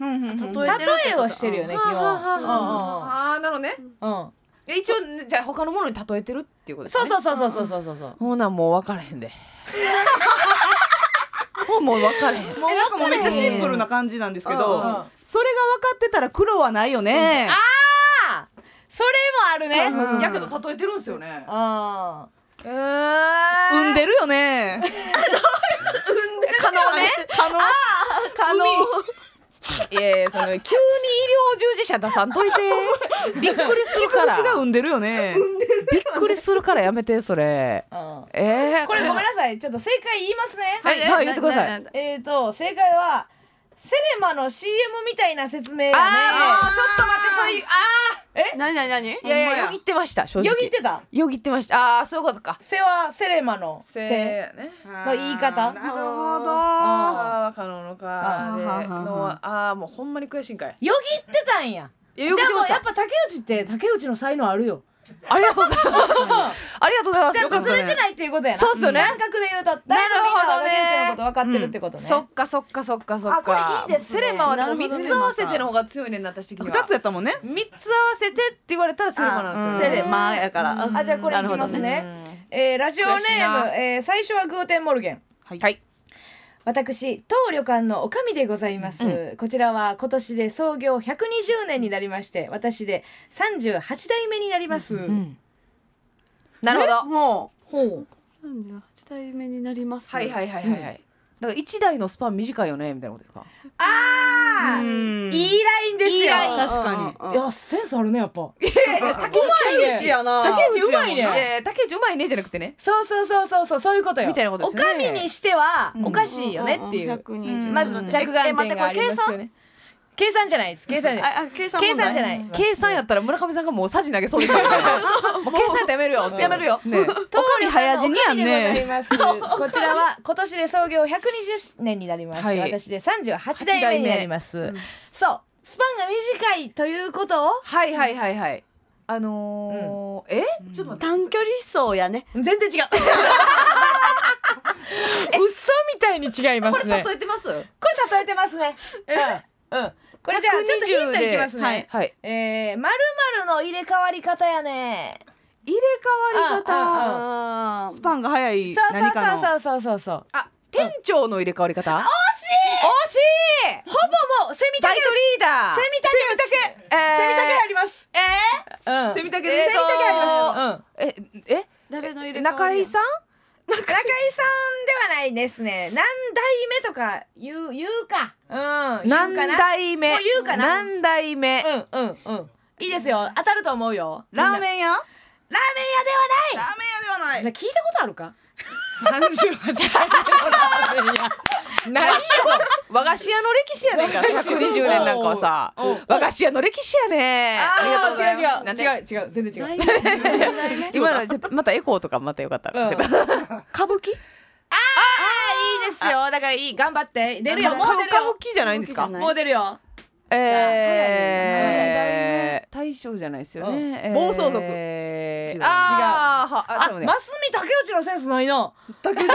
うんうんうん。例例えをしてるよね、基本。ああなるほどね。うん一応じゃあ他のものに例えてるっていうことですそねうそうそうそうそうそうそう。ほなもう分からへんで。もうもう分からへん。えなんかもうめっちゃシンプルな感じなんですけど、うんうん。それが分かってたら苦労はないよね、あそれもあるね。うんやけど例えてるんですよね。あえー、産んでるよね。可能ね。可能可能いやいやその急に医療従事者出さんといて。びっくりするから。傷口が産んでるよね。びっくりするからやめてそれ。うん。えー、これごめんなさい。ちょっと正解言いますね。はいはい言ってください。えーと正解はセレマの CM みたいな説明やね。あーちょっと待ってそれあなになになにーいやいやよ。ぎってました正直。よぎってた？よぎってました。ああそういうことか。せはセレマのせ。ね。の言い方？なるほど。あー可能のかあー。ではーはーはー。のあーもうほんまに悔しいんかい。よぎってたんや。いやよぎってました。じゃあもうやっぱ竹内って竹内の才能あるよありがとうございます。ありがとうございますじゃあずれてないっていうことやな。そうっすよね。感覚で言うとだいぶなるほどね。みんな竹内のこと分かってるってことね。そっかそっかそっかそっか。あこれいいですね。セレマはでもなるほどね。3つ合わせての方が強いねんな私的には。二つやったもんね。3つ合わせてって言われたらセレマなんですよ。セレマやから。あじゃあこれいきますね。えーラジオネーム、えー最初はグーテンモルゲン。はいはい私当旅館の女将でございます、うこちらは今年で創業120年になりまして私で38代目になります、うんなるほど。もほう。う38代目になります。はいはいはいはいはいだから一台のスパン短いよねみたいなことですか？あうん。いいラインですよ。いいライン。確かに。うんうんいやセンスあるねやっぱ。竹内内やな竹内うまいね。竹内うまいねじゃなくてね。そうそうそうそうそうそういうことよ。みたいなことですよね。おかみにしてはおかしいよねっていう、うん。うん。うん120まず着眼点がありますよね計算じゃないです。計算じゃない。ああ計算計算じゃない。計算やったら村上さんがもうさじ投げそうですよねもう計算やめるよ。やめるよ。ね当 み早死にやんね。こちらは今年で創業120年になりまして、はい。私で38代目になります、そう。スパンが短いということを？はいはいはいはい。あのーえ？ちょっと短距離走やね。全然違う。嘘みたいに違いまこれすね。例えてますこれ例えてます？ねうん、うん、これじゃあちょっとヒントいきますね、はい。はい。えー、まるまるの入れ替わり方やね。入れ替わりあ方スパンが早いそう何かのそうそうそうそう。そうあ店長の入れ替わり方？惜しい！惜しい！ほぼもうセミタケタイトリーダーセミタケセミタケ。セミタケあります。えー、うん。セミタケえーですセミタケあります、うん。ええ？誰の入れ替わり中井さん？中井さんではないですね。何代目とか言う言うか。うん言何代目？もう言うかな。何代目？うんうんうん。いいですよ。当たると思うよ。ラーンメン屋？ラーメン屋ではない。ラーメン屋ではない。聞いたことあるか？38代目のラーメン屋何 和菓子屋の歴史やねんか。ら120年なんかはさ。和菓子屋の歴史やねあ違う違う。違う違う。全然違う。今のちょっとまたエコーとかまたよかったら、うん。歌舞伎？あーいいですよ。だからいい。頑張って。出るよ。かもう出るよ。歌舞伎じゃないんですか？もう出るよ。えー、大将じゃないですよね、えー。暴走族。えー違う。あああでもね。ますみ竹内のセンスないな。竹内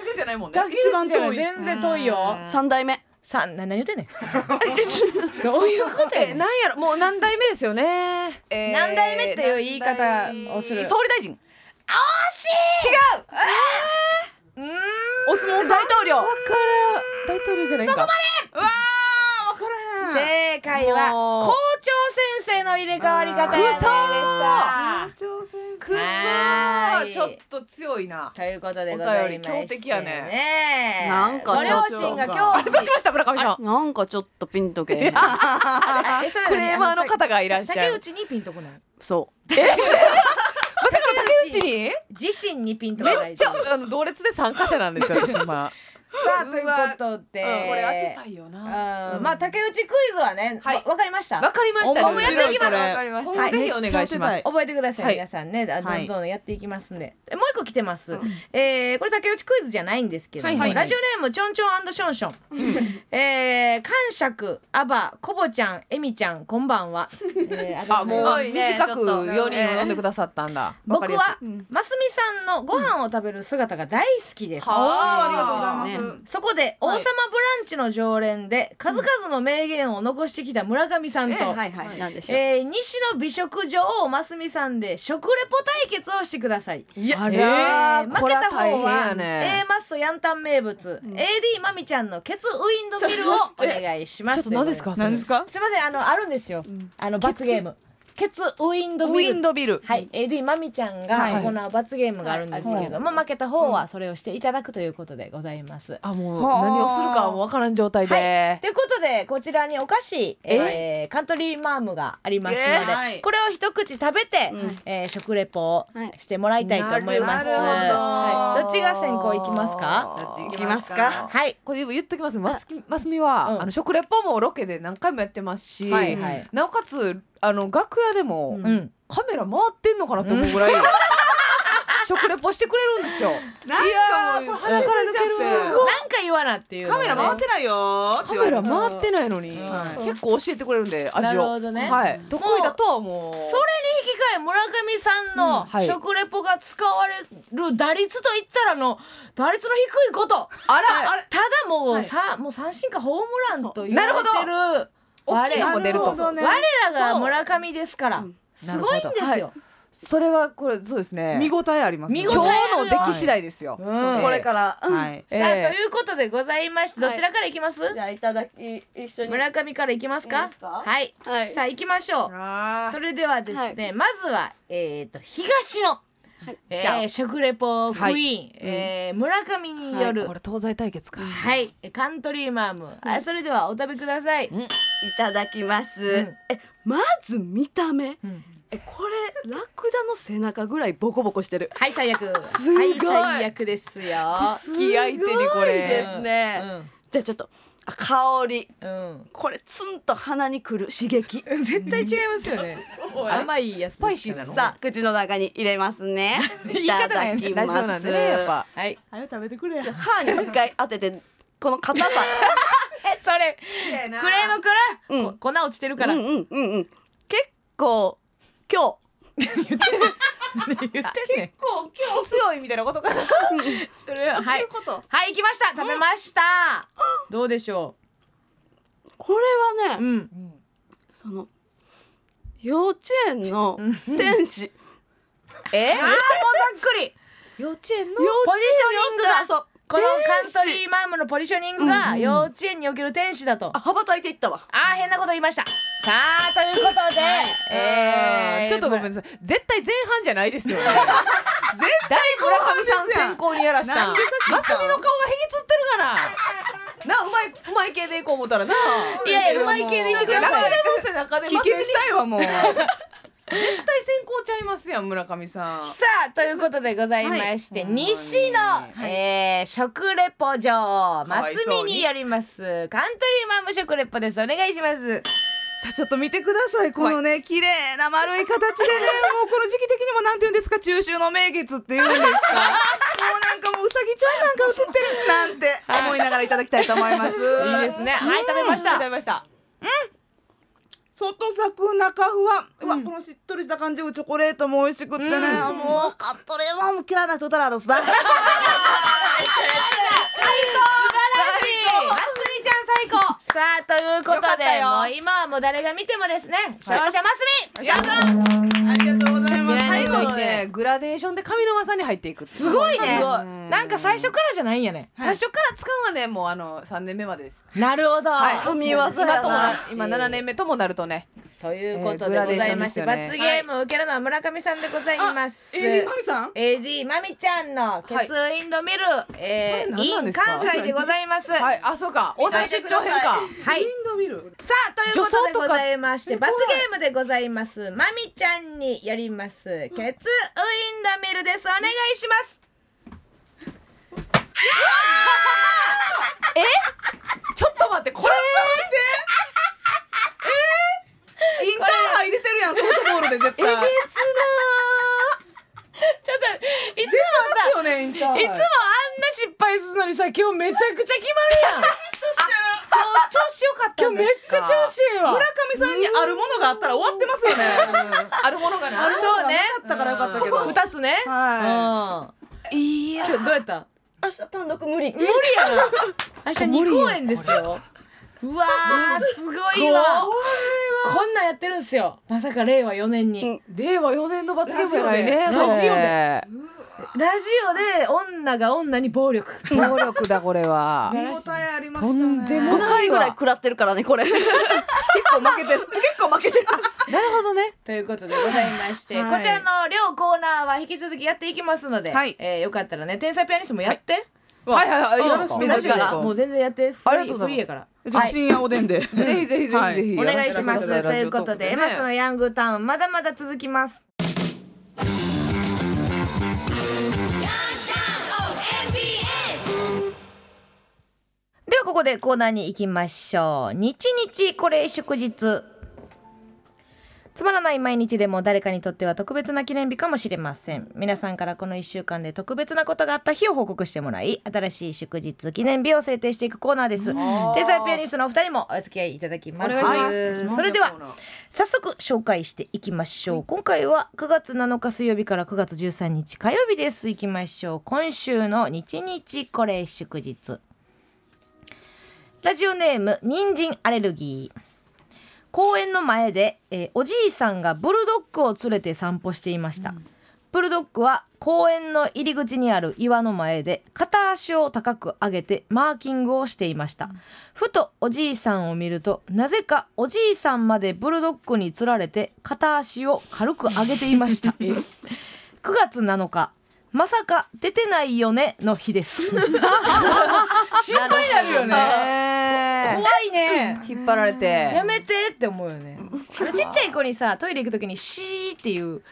さん竹じゃないもんね。竹一番遠い。全然遠いよ。三代目。さな何言ってん ねん。どういうことなん。やろもう何代目ですよね、えー何代目っていう言い方をする。総理大臣。う。ー。んお相撲大統領。から大統領じゃないですかうわ正解は校長先生の入れ替わり方やねでした。挑戦くそはーい。ーちょっと強いな。ということでございまね。ね。なんかご両ちょっと。親が教師どうしました。村上さんなんかちょっとピンとけ クレーマーの方がいらっしゃる。竹内にピンとこない？そう。まさかの竹内に？自身にピンとこない。めっちゃあの同列で参加者なんですよ私今さあということで。これ当てたいよな。まあ竹内クイズはねはい。わわかりました。わかりました。今後もやっていきます。わかりました。ぜひお願いします。覚えてください、はい。皆さんね。あどはい。んどんやっていきますんで、えもう一個来てます、えーこれ竹内クイズじゃないんですけどラジオネームちょんちょんションション。えー、感触アバコボちゃんエミちゃんこんばんは、えー、あもう短くちょっと4人を呼んでくださったんだ。僕はますみさんのご飯を食べる姿が大好きです、はありがとうございます、ねそこで王様ブランチの常連で数々の名言を残してきた村上さんと、はいはい。なんでしょう。えー西の美食女王ますみさんで食レポ対決をしてください。いやえー負けた方は A マッソヤンタン名物、AD まみちゃんのケツウィンドミルをお願いします。ちょっと何ですかすかすみませんあのあるんですよ。あの罰ゲームケツウィンドウィン。ドビル。はい、AD まみちゃんがはい。行う罰ゲームがあるんですけれども、負けた方はそれをしていただくということでございます。あもうはあ。何をするかはもう分からん状態で、ということでこちらにお菓子、えーカントリーマームがありますので、えーはい。これを一口食べて、うん。えー食レポをはい。してもらいたいと思います。なるほど。はい、どっちが先行いきますか？どっち行きますか？はい。これ言っときます。ますますみは、うん。あの食レポもロケで何回もやってますし、はいはい。なおかつあの楽屋でも、うん。カメラ回ってんのかなと思うぐらい、食レポしてくれるんですよ。なんかもう鼻から抜ける。なんか言わなっていうのカメラ回ってないよカメラ回ってないのに、うん。結構教えてくれるんで味を。なるほどね。はい。得意だとは思う。それに引き換え村上さんうんのはい。食レポが使われる打率といったらの打率の低いこと。あら、ただもうさ、もう三振かホームランと言われてる大きいの我も出ると。我らが村上ですから、すごいんですよ。それはこれそうですね。見応えありますね。見応今えある。日の出来次第ですよ、うんこれから、はい。え さあえということでございましてどちらからいきます、じゃあいただき一緒に。村上からいきますか？いいですか？はい、はい。さあ行きましょう。それではですね、まずはえっ、と東の、えじゃあ。ー、食レポクイーン、はいえー村上による、これ東西対決か、はい、カントリーマーム、あそれではお食べください、いただきます、ん。えまず見た目。うん。えこれラクダの背中ぐらいボコボコしてる。はい最悪。すごい。はい最悪ですよ。気合い手にこすごいれですね、じゃあちょっとあ香り。うん、これツンと鼻にくる。刺激。うん、絶対違いますよね。甘いやつスパイシーなの？さあ口の中に入れますね。言いいただきます。ねやっぱ。はい。早く食べてくれや。歯に一回当ててこの硬さ。えそれ。クレームくる、うん。こ粉落ちてるから、うんうんうんうん。結構今 言ってんね。んこう今日強いみたいなことかな。それははい。こと。はい行きました。食べました、どうでしょ日これはね、ううん。その幼稚園の天使。え？あーもうざっくり。幼稚園のポジショニングだそうこのカン天トリ使ーマームのポジショニングが幼稚園における天使だと、あ羽ばたいていったわ。あー変なこと言いました。さあということで、えーちょっとごめんなさい。絶対前半じゃないですよ。ね 絶対村上さん先行にやらした。なんでマスミの顔が引きつってるから。なうまいうまい系でいこう思ったらな。いやいやうまい系でいてください。ラクダの背中で危マスミ険したいわもう 絶対先行ちゃいますやん村上さん。さあということでございまして、はい。西の、はい。えー食レポ場かマスミによります。カントリーマーム食レポです。お願いします。さあちょっと見てくださいこのね綺麗な丸い形でね もうこの時期的にもなんて言うんですか？中秋の名月っていうんですか？もうなんかもううさぎちゃんなんか映ってるなんて思いながらいただきたいと思います。いいですね。はい食べました。食べました外サク中ふわうわ、このしっとりした感じチョコレートも美味しくってね、もうカットレーはもう嫌いな人いたらですなマスミちゃん最高。さあということでもう今はもう誰が見てもですね勝者マスミやったありがとうございます。最後のねグラデーションで上沼さんに入っていくすすごいね。すごいなんか最初からじゃないんやね。最初から使うはねもうあの3年目までです。なるほど、はい。神業やな。今7年目ともなるとねということでえーございまして、グラデーね罰ゲームを受けるのは村上さんでございます。AD マミさん AD まみちゃんのケツインドミル、えー、それ何なん in ですか関西でございます。はい、はいあそうか大阪出張編かウィンドミルさあということでございまして罰ゲームでございますまみちゃんによりますケツウインドミルですお願いしますちょっと待ってこれインターハイ出てるやんソフトボールで絶対。ちょっといつもさよねインターハイ。いつもあんな失敗するのにさ今日めちゃくちゃ決まるやん。調子良かった今日めっちゃ調子いいわ。村上さんにあるものがあったら終わってますよね。あるものがなあるものがそうねなかったからよかったけど。二つね。はい。いや。今日どうやった？明日単独無理。無理やな 明日二公演ですよ。うわーすごいわこんなんやってるんですよ。まさか令和4年に、うん。令和4年の罰ゲームやないね。ラジオで。ラジオで。女が女に暴力。暴力だこれは。見応えありましたとね。5んでもない回ぐらい食らってるからねこれ。結構負けてる。結構負けてる。なるほどね。ということでございまして、はい。こちらの両コーナーは引き続きやっていきますので、はい。えーよかったらね天才ピアニストもやって、はい。はい。はい。いいよですもう全然やって。フあリーりがとうございます深夜おでんで。ぜひぜひぜひぜひ。お願いします、ということで、エマスのヤングタウンまだまだ続きます。ではここでコーナーに行きましょう。日日これ祝日つまらない毎日でも誰かにとっては特別な記念日かもしれません。皆さんからこの1週間で特別なことがあった日を報告してもらい新しい祝日記念日を制定していくコーナーです。天才ピアニストのお二人もお付き合いいただきます。それでは早速紹介していきましょう。今回は9月7日水曜日から9月13日火曜日です。いきましょう。今週の日日これ祝日。ラジオネーム人参アレルギー公園の前で、えーおじいさんがブルドッグを連れて散歩していました、ブルドッグは公園の入り口にある岩の前で片足を高く上げてマーキングをしていました、ふとおじいさんを見るとなぜかおじいさんまでブルドッグにつられて片足を軽く上げていました。9月7日まさか出てないよねの日です。心配になるよね。ね怖いね。引っ張られて。やめてって思うよね。あのちっちゃい子にさトイレ行く時にシーっていう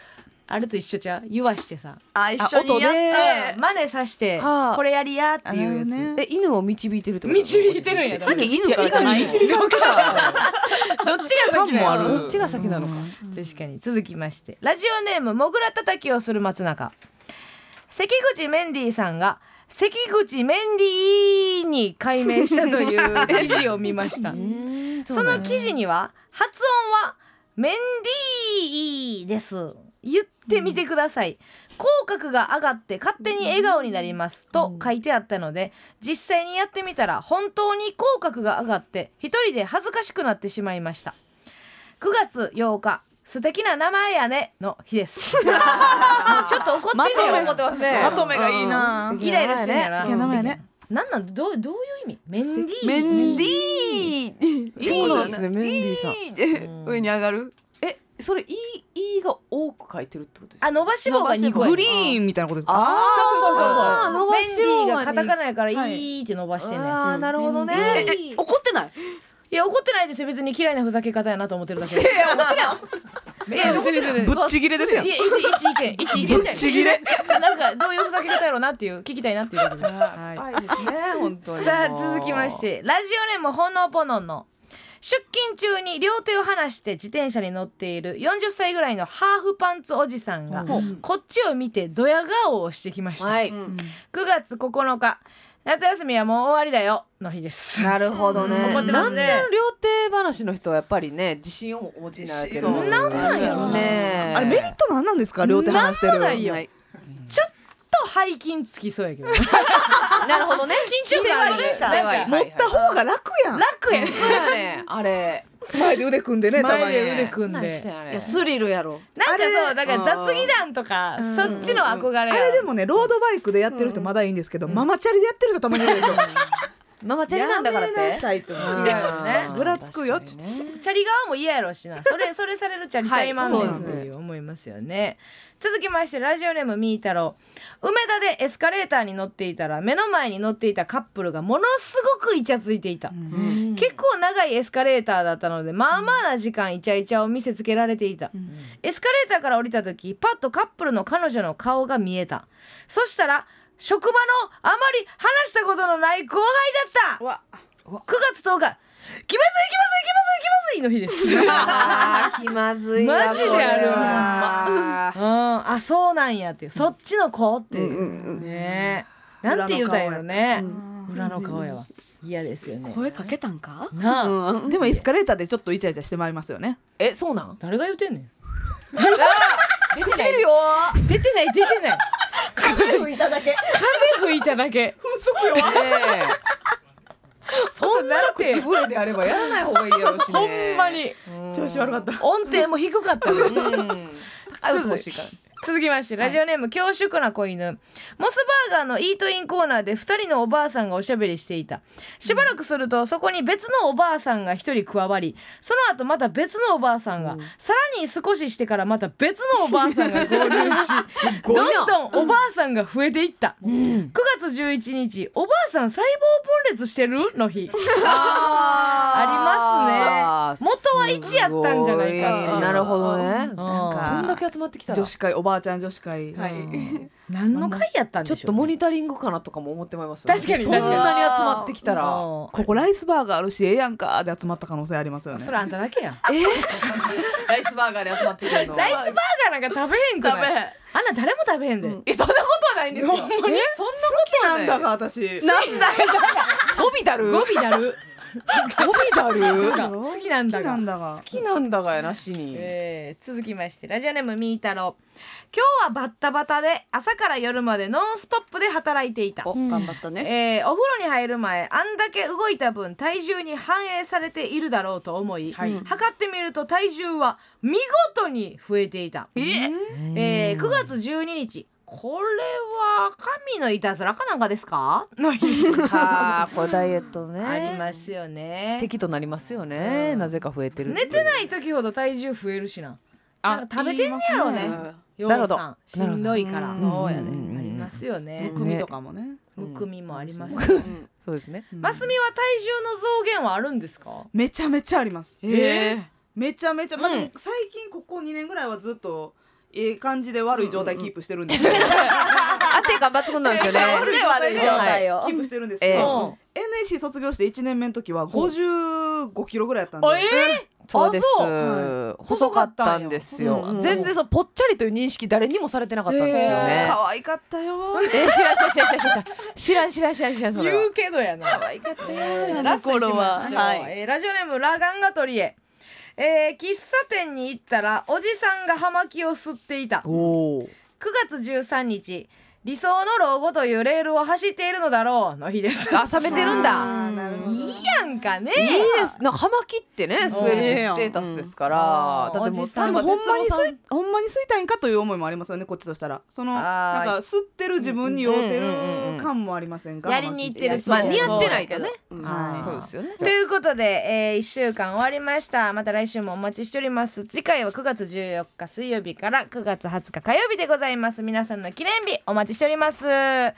あれと一緒じゃう？言わしてさ。あ一緒にやっで。て真似さしてはあ。これやりやっていうやつ、え犬を導いてると？導いてるんやさっき犬からじゃないのどっちが先なのどっちが先なのか。確かに。続きまして。ラジオネームもぐらたたきをする松中関口メンディーさんが関口メンディーに改名したという記事を見ました。その記事には発音はメンディーです。言ってみてください、口角が上がって勝手に笑顔になりますと書いてあったので実際にやってみたら本当に口角が上がって一人で恥ずかしくなってしまいました。9月8日素敵な名前やねの日です。ちょっと怒ってんね思ってますねまとめがいいな。イライラしてんねやなね。なんなんどうどういう意味？メンディー。メンディー。そうなんですねメンディー。さん。上に上がる？えそれ「い」「い」が多く書いてるってことですか？あ伸ばし棒が2個やグリーンみたいなことですか？あそうそうそうあそう伸ばメンディーがカタカナナやからいいって伸ばしてんね。ん、あーなるほどね。ええ怒ってない？いや怒ってないですよ。別に嫌いなふざけ方やなと思ってるだけ。でいや怒ってない。い。や別に別に。ぶっちぎれですやん。いや一一意見一意見ぶっちぎれなんかどういうふざけ方やろうなっていう聞きたいなっていうことで、はいいですね本当にさあ続きましてラジオネームほのぼのの出勤中に両手を離して自転車に乗っている40歳ぐらいのハーフパンツおじさんが、こっちを見てドヤ顔をしてきました、はいうん9月9日夏休みはもう終わりだよの日です。なるほどね。怒ってますね。なんで両手話の人はやっぱりね自信をお持ちになられてるそうなんなんやろね。あれメリットなんなんですか？両手離してるなんもないよ。はいちょっと背筋つきそうやけど。なるほどね。緊張感持った方が楽やん。楽やん。そうやね。あれ前で腕組んでねたまに前で腕組んで。いやスリルやろ。なんかあれそうだから雑技団とかそっちの憧れやあれでもねロードバイクでやってる人まだいいんですけど、ママチャリでやってる人たまにいるでしょ。ママチャリなんだからって。違うよねぐらつくよね。チャリ側も嫌やろうしな。それそれされるチャリちゃいまんねんはい。そうですっていう思いますよね続きましてラジオネームみーたろう。梅田でエスカレーターに乗っていたら目の前に乗っていたカップルがものすごくイチャついていた、うん。結構長いエスカレーターだったのでまあまあな時間イチャイチャを見せつけられていた、エスカレーターから降りた時パッとカップルの彼女の顔が見えた。そしたら職場のあまり話したことのない後輩だった。うわ。9月10日気まずい気まずい気まずい気まずいの日です。あー気まずいわ。マジであるこれはうん、あそうなんやっていう。そっちの子っていう、ねえ。なんて言うたんやろね。裏の顔やわ。嫌ですよね。声かけたんか？なあ、うん。でもエスカレーターでちょっっとイチャイチャしてまいりますよね。えそうなん？誰が言うてんねん。出てるよ出てない出てない。風吹いただけ。風吹いただけ。ねえそんな口笛であればやらない方がいいやろうしね。ほんまに。調子悪かった。音程も低かったねうん。あうっとうしいから続きましてラジオネーム恐縮な子犬。モスバーガーのイートインコーナーで2人のおばあさんがおしゃべりしていた。しばらくするとそこに別のおばあさんが1人加わりその後また別のおばあさんが、さらに少ししてからまた別のおばあさんが合流し どんどんおばあさんが増えていった、9月11日おばあさん細胞分裂してる？の日。ありますね。元は1やったんじゃないかな。るほどね。なんかそんだけ集まってきたら。女子会おばあちゃん女子会。はい。何の回やったんでしょう、ちょっとモニタリングかなとかも思ってまいりますよ確かに。そんなに集まってきたら。あここライスバーガーあるしええやんかで集まった可能性ありますよね。それあんただけや。んライスバーガーで集まってくるの。ライスバーガーなんか食べへんく食べないあんな誰も食べへんで、えそんなことはないんですよ。そんなことはなんだか私。なんだよ。ゴビだる？語尾だる？ゴミだる？好きなんだが好きなんだが。好きなんだがやなしに。えー続きまして。ラジオネームみーたろ。う今日はバッタバタで朝から夜までノンストップで働いていた。お頑張ったね。えーお風呂に入る前あんだけ動いた分体重に反映されているだろうと思い、はい。測ってみると体重は見事に増えていた、え？ー9月12日これは神のいたずらかなんかですか？の日はあこれダイエットね。ありますよね。敵となりますよね、うん。なぜか増えてる寝てない時ほど体重増えるしななんか食べてんねやろうね。なるほどうさん。しんどいから。そうやねうん。うんうんありますよね。むくみとかもね。むくみもあります。そうですね。マスミは体重の増減はあるんですか？めちゃめちゃあります。えー？めちゃめちゃ、まあ、最近ここ2年ぐらいはずっとええ感じで悪い状態キープしてるんですけど、安定感抜群なんですよね。悪い状態を。キープしてるんですけえど、え NSC 卒業して1年目の時は55キロぐらいやったんで、あえそうです。あは細かったんですよ、うんうん全然そうぽっちゃりという認識誰にもされてなかったんですよえーね、可愛かったよ。えー知らん知らん知らん知らん知らん。知らん知らん知らんそれは。言うけどやな。可愛かったあラスト行きましょう、はい。えーラジオネームラガンガトリエ。えー喫茶店に行ったらおじさんが葉巻を吸っていた。9おお月13日理想の老後というレールを走っているのだろうの日です。あ冷めてるんだ。いいやんかねいいです。な葉巻ってね吸えるステータスですから、うん。だってもうおじさん。でもほんまに吸いほんまに吸いたいんかという思いもありますよねこっちとしたら。そのなんか吸ってる自分に酔うてる感もありませんかやりに行ってるまあ似合ってないとね。う。ん。はい。そうですよね。ということで、えー、1週間終わりました。また来週もお待ちしております。次回は9月14日水曜日から9月20日火曜日でございます。皆さんの記念日お待ちしております。さあ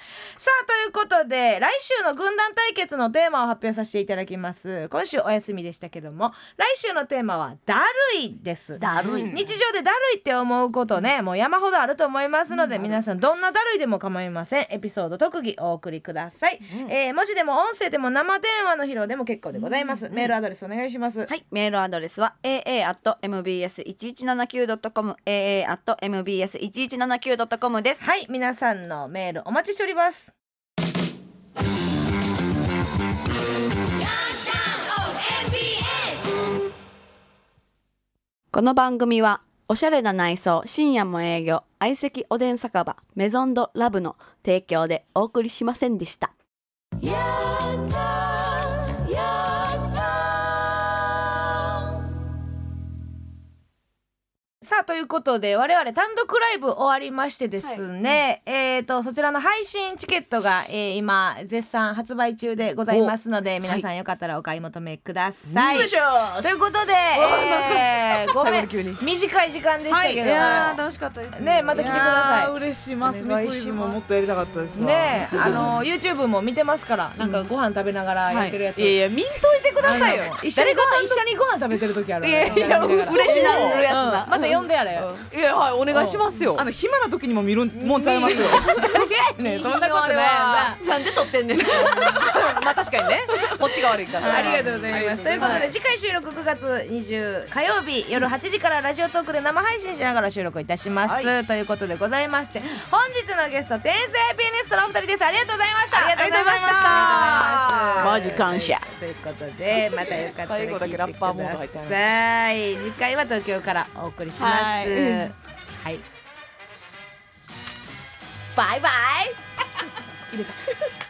ということで来週の軍団対決のテーマを発表させていただきます。今週お休みでしたけども来週のテーマはだるいです。だるい日常でだるいって思うことねもう山ほどあると思いますので、皆さんどんなだるいでも構いません。エピソード特技お送りください、えー文字でも音声でも生電話の披露でも結構でございます、メールアドレスお願いします、はい、メールアドレスは aa.mbs1179.com aa.mbs1179.com です。はい。皆さんのメールお待ちしております。この番組はおしゃれな内装深夜も営業相席おでん酒場メゾンドラブの提供でお送りしませんでした。さあということで我々単独ライブ終わりましてですね、えっ、とそちらの配信チケットが、えー今絶賛発売中でございますので皆さんよかったらお買い求めください。よいしょ。ということで、えーごめん。短い時間でしたけど、い。やー楽しかったですね。また来てください。いやー嬉しいマスミクイズももっとやりたかったですわ。ねあの YouTube も見てますからなんかご飯食べながらやってるやつ、いやいや見んといてくださいよ。一緒にご飯一緒にご飯食べてる時あるいやいや嬉しなるやつだ。うん。また呼んでやれ、いやはいお願いしますよ。あの暇な時にも見るもんちゃいますよ。ねそんなことないななんで撮ってんねん まあ確かにね。こっちが悪いから。ありがとうございます。ということで、次回収録9月20火曜日夜8時からラジオトークで生配信しながら収録いたします。ということでございまして、本日のゲスト天才ピアニストのお二人です。ありがとうございました。ありがとうございました。マジ感謝。ということで、またよかったら最後だけラッパーモード入聞いてください。次回は東京からお送りします。はいはい。バイバイ 入れた。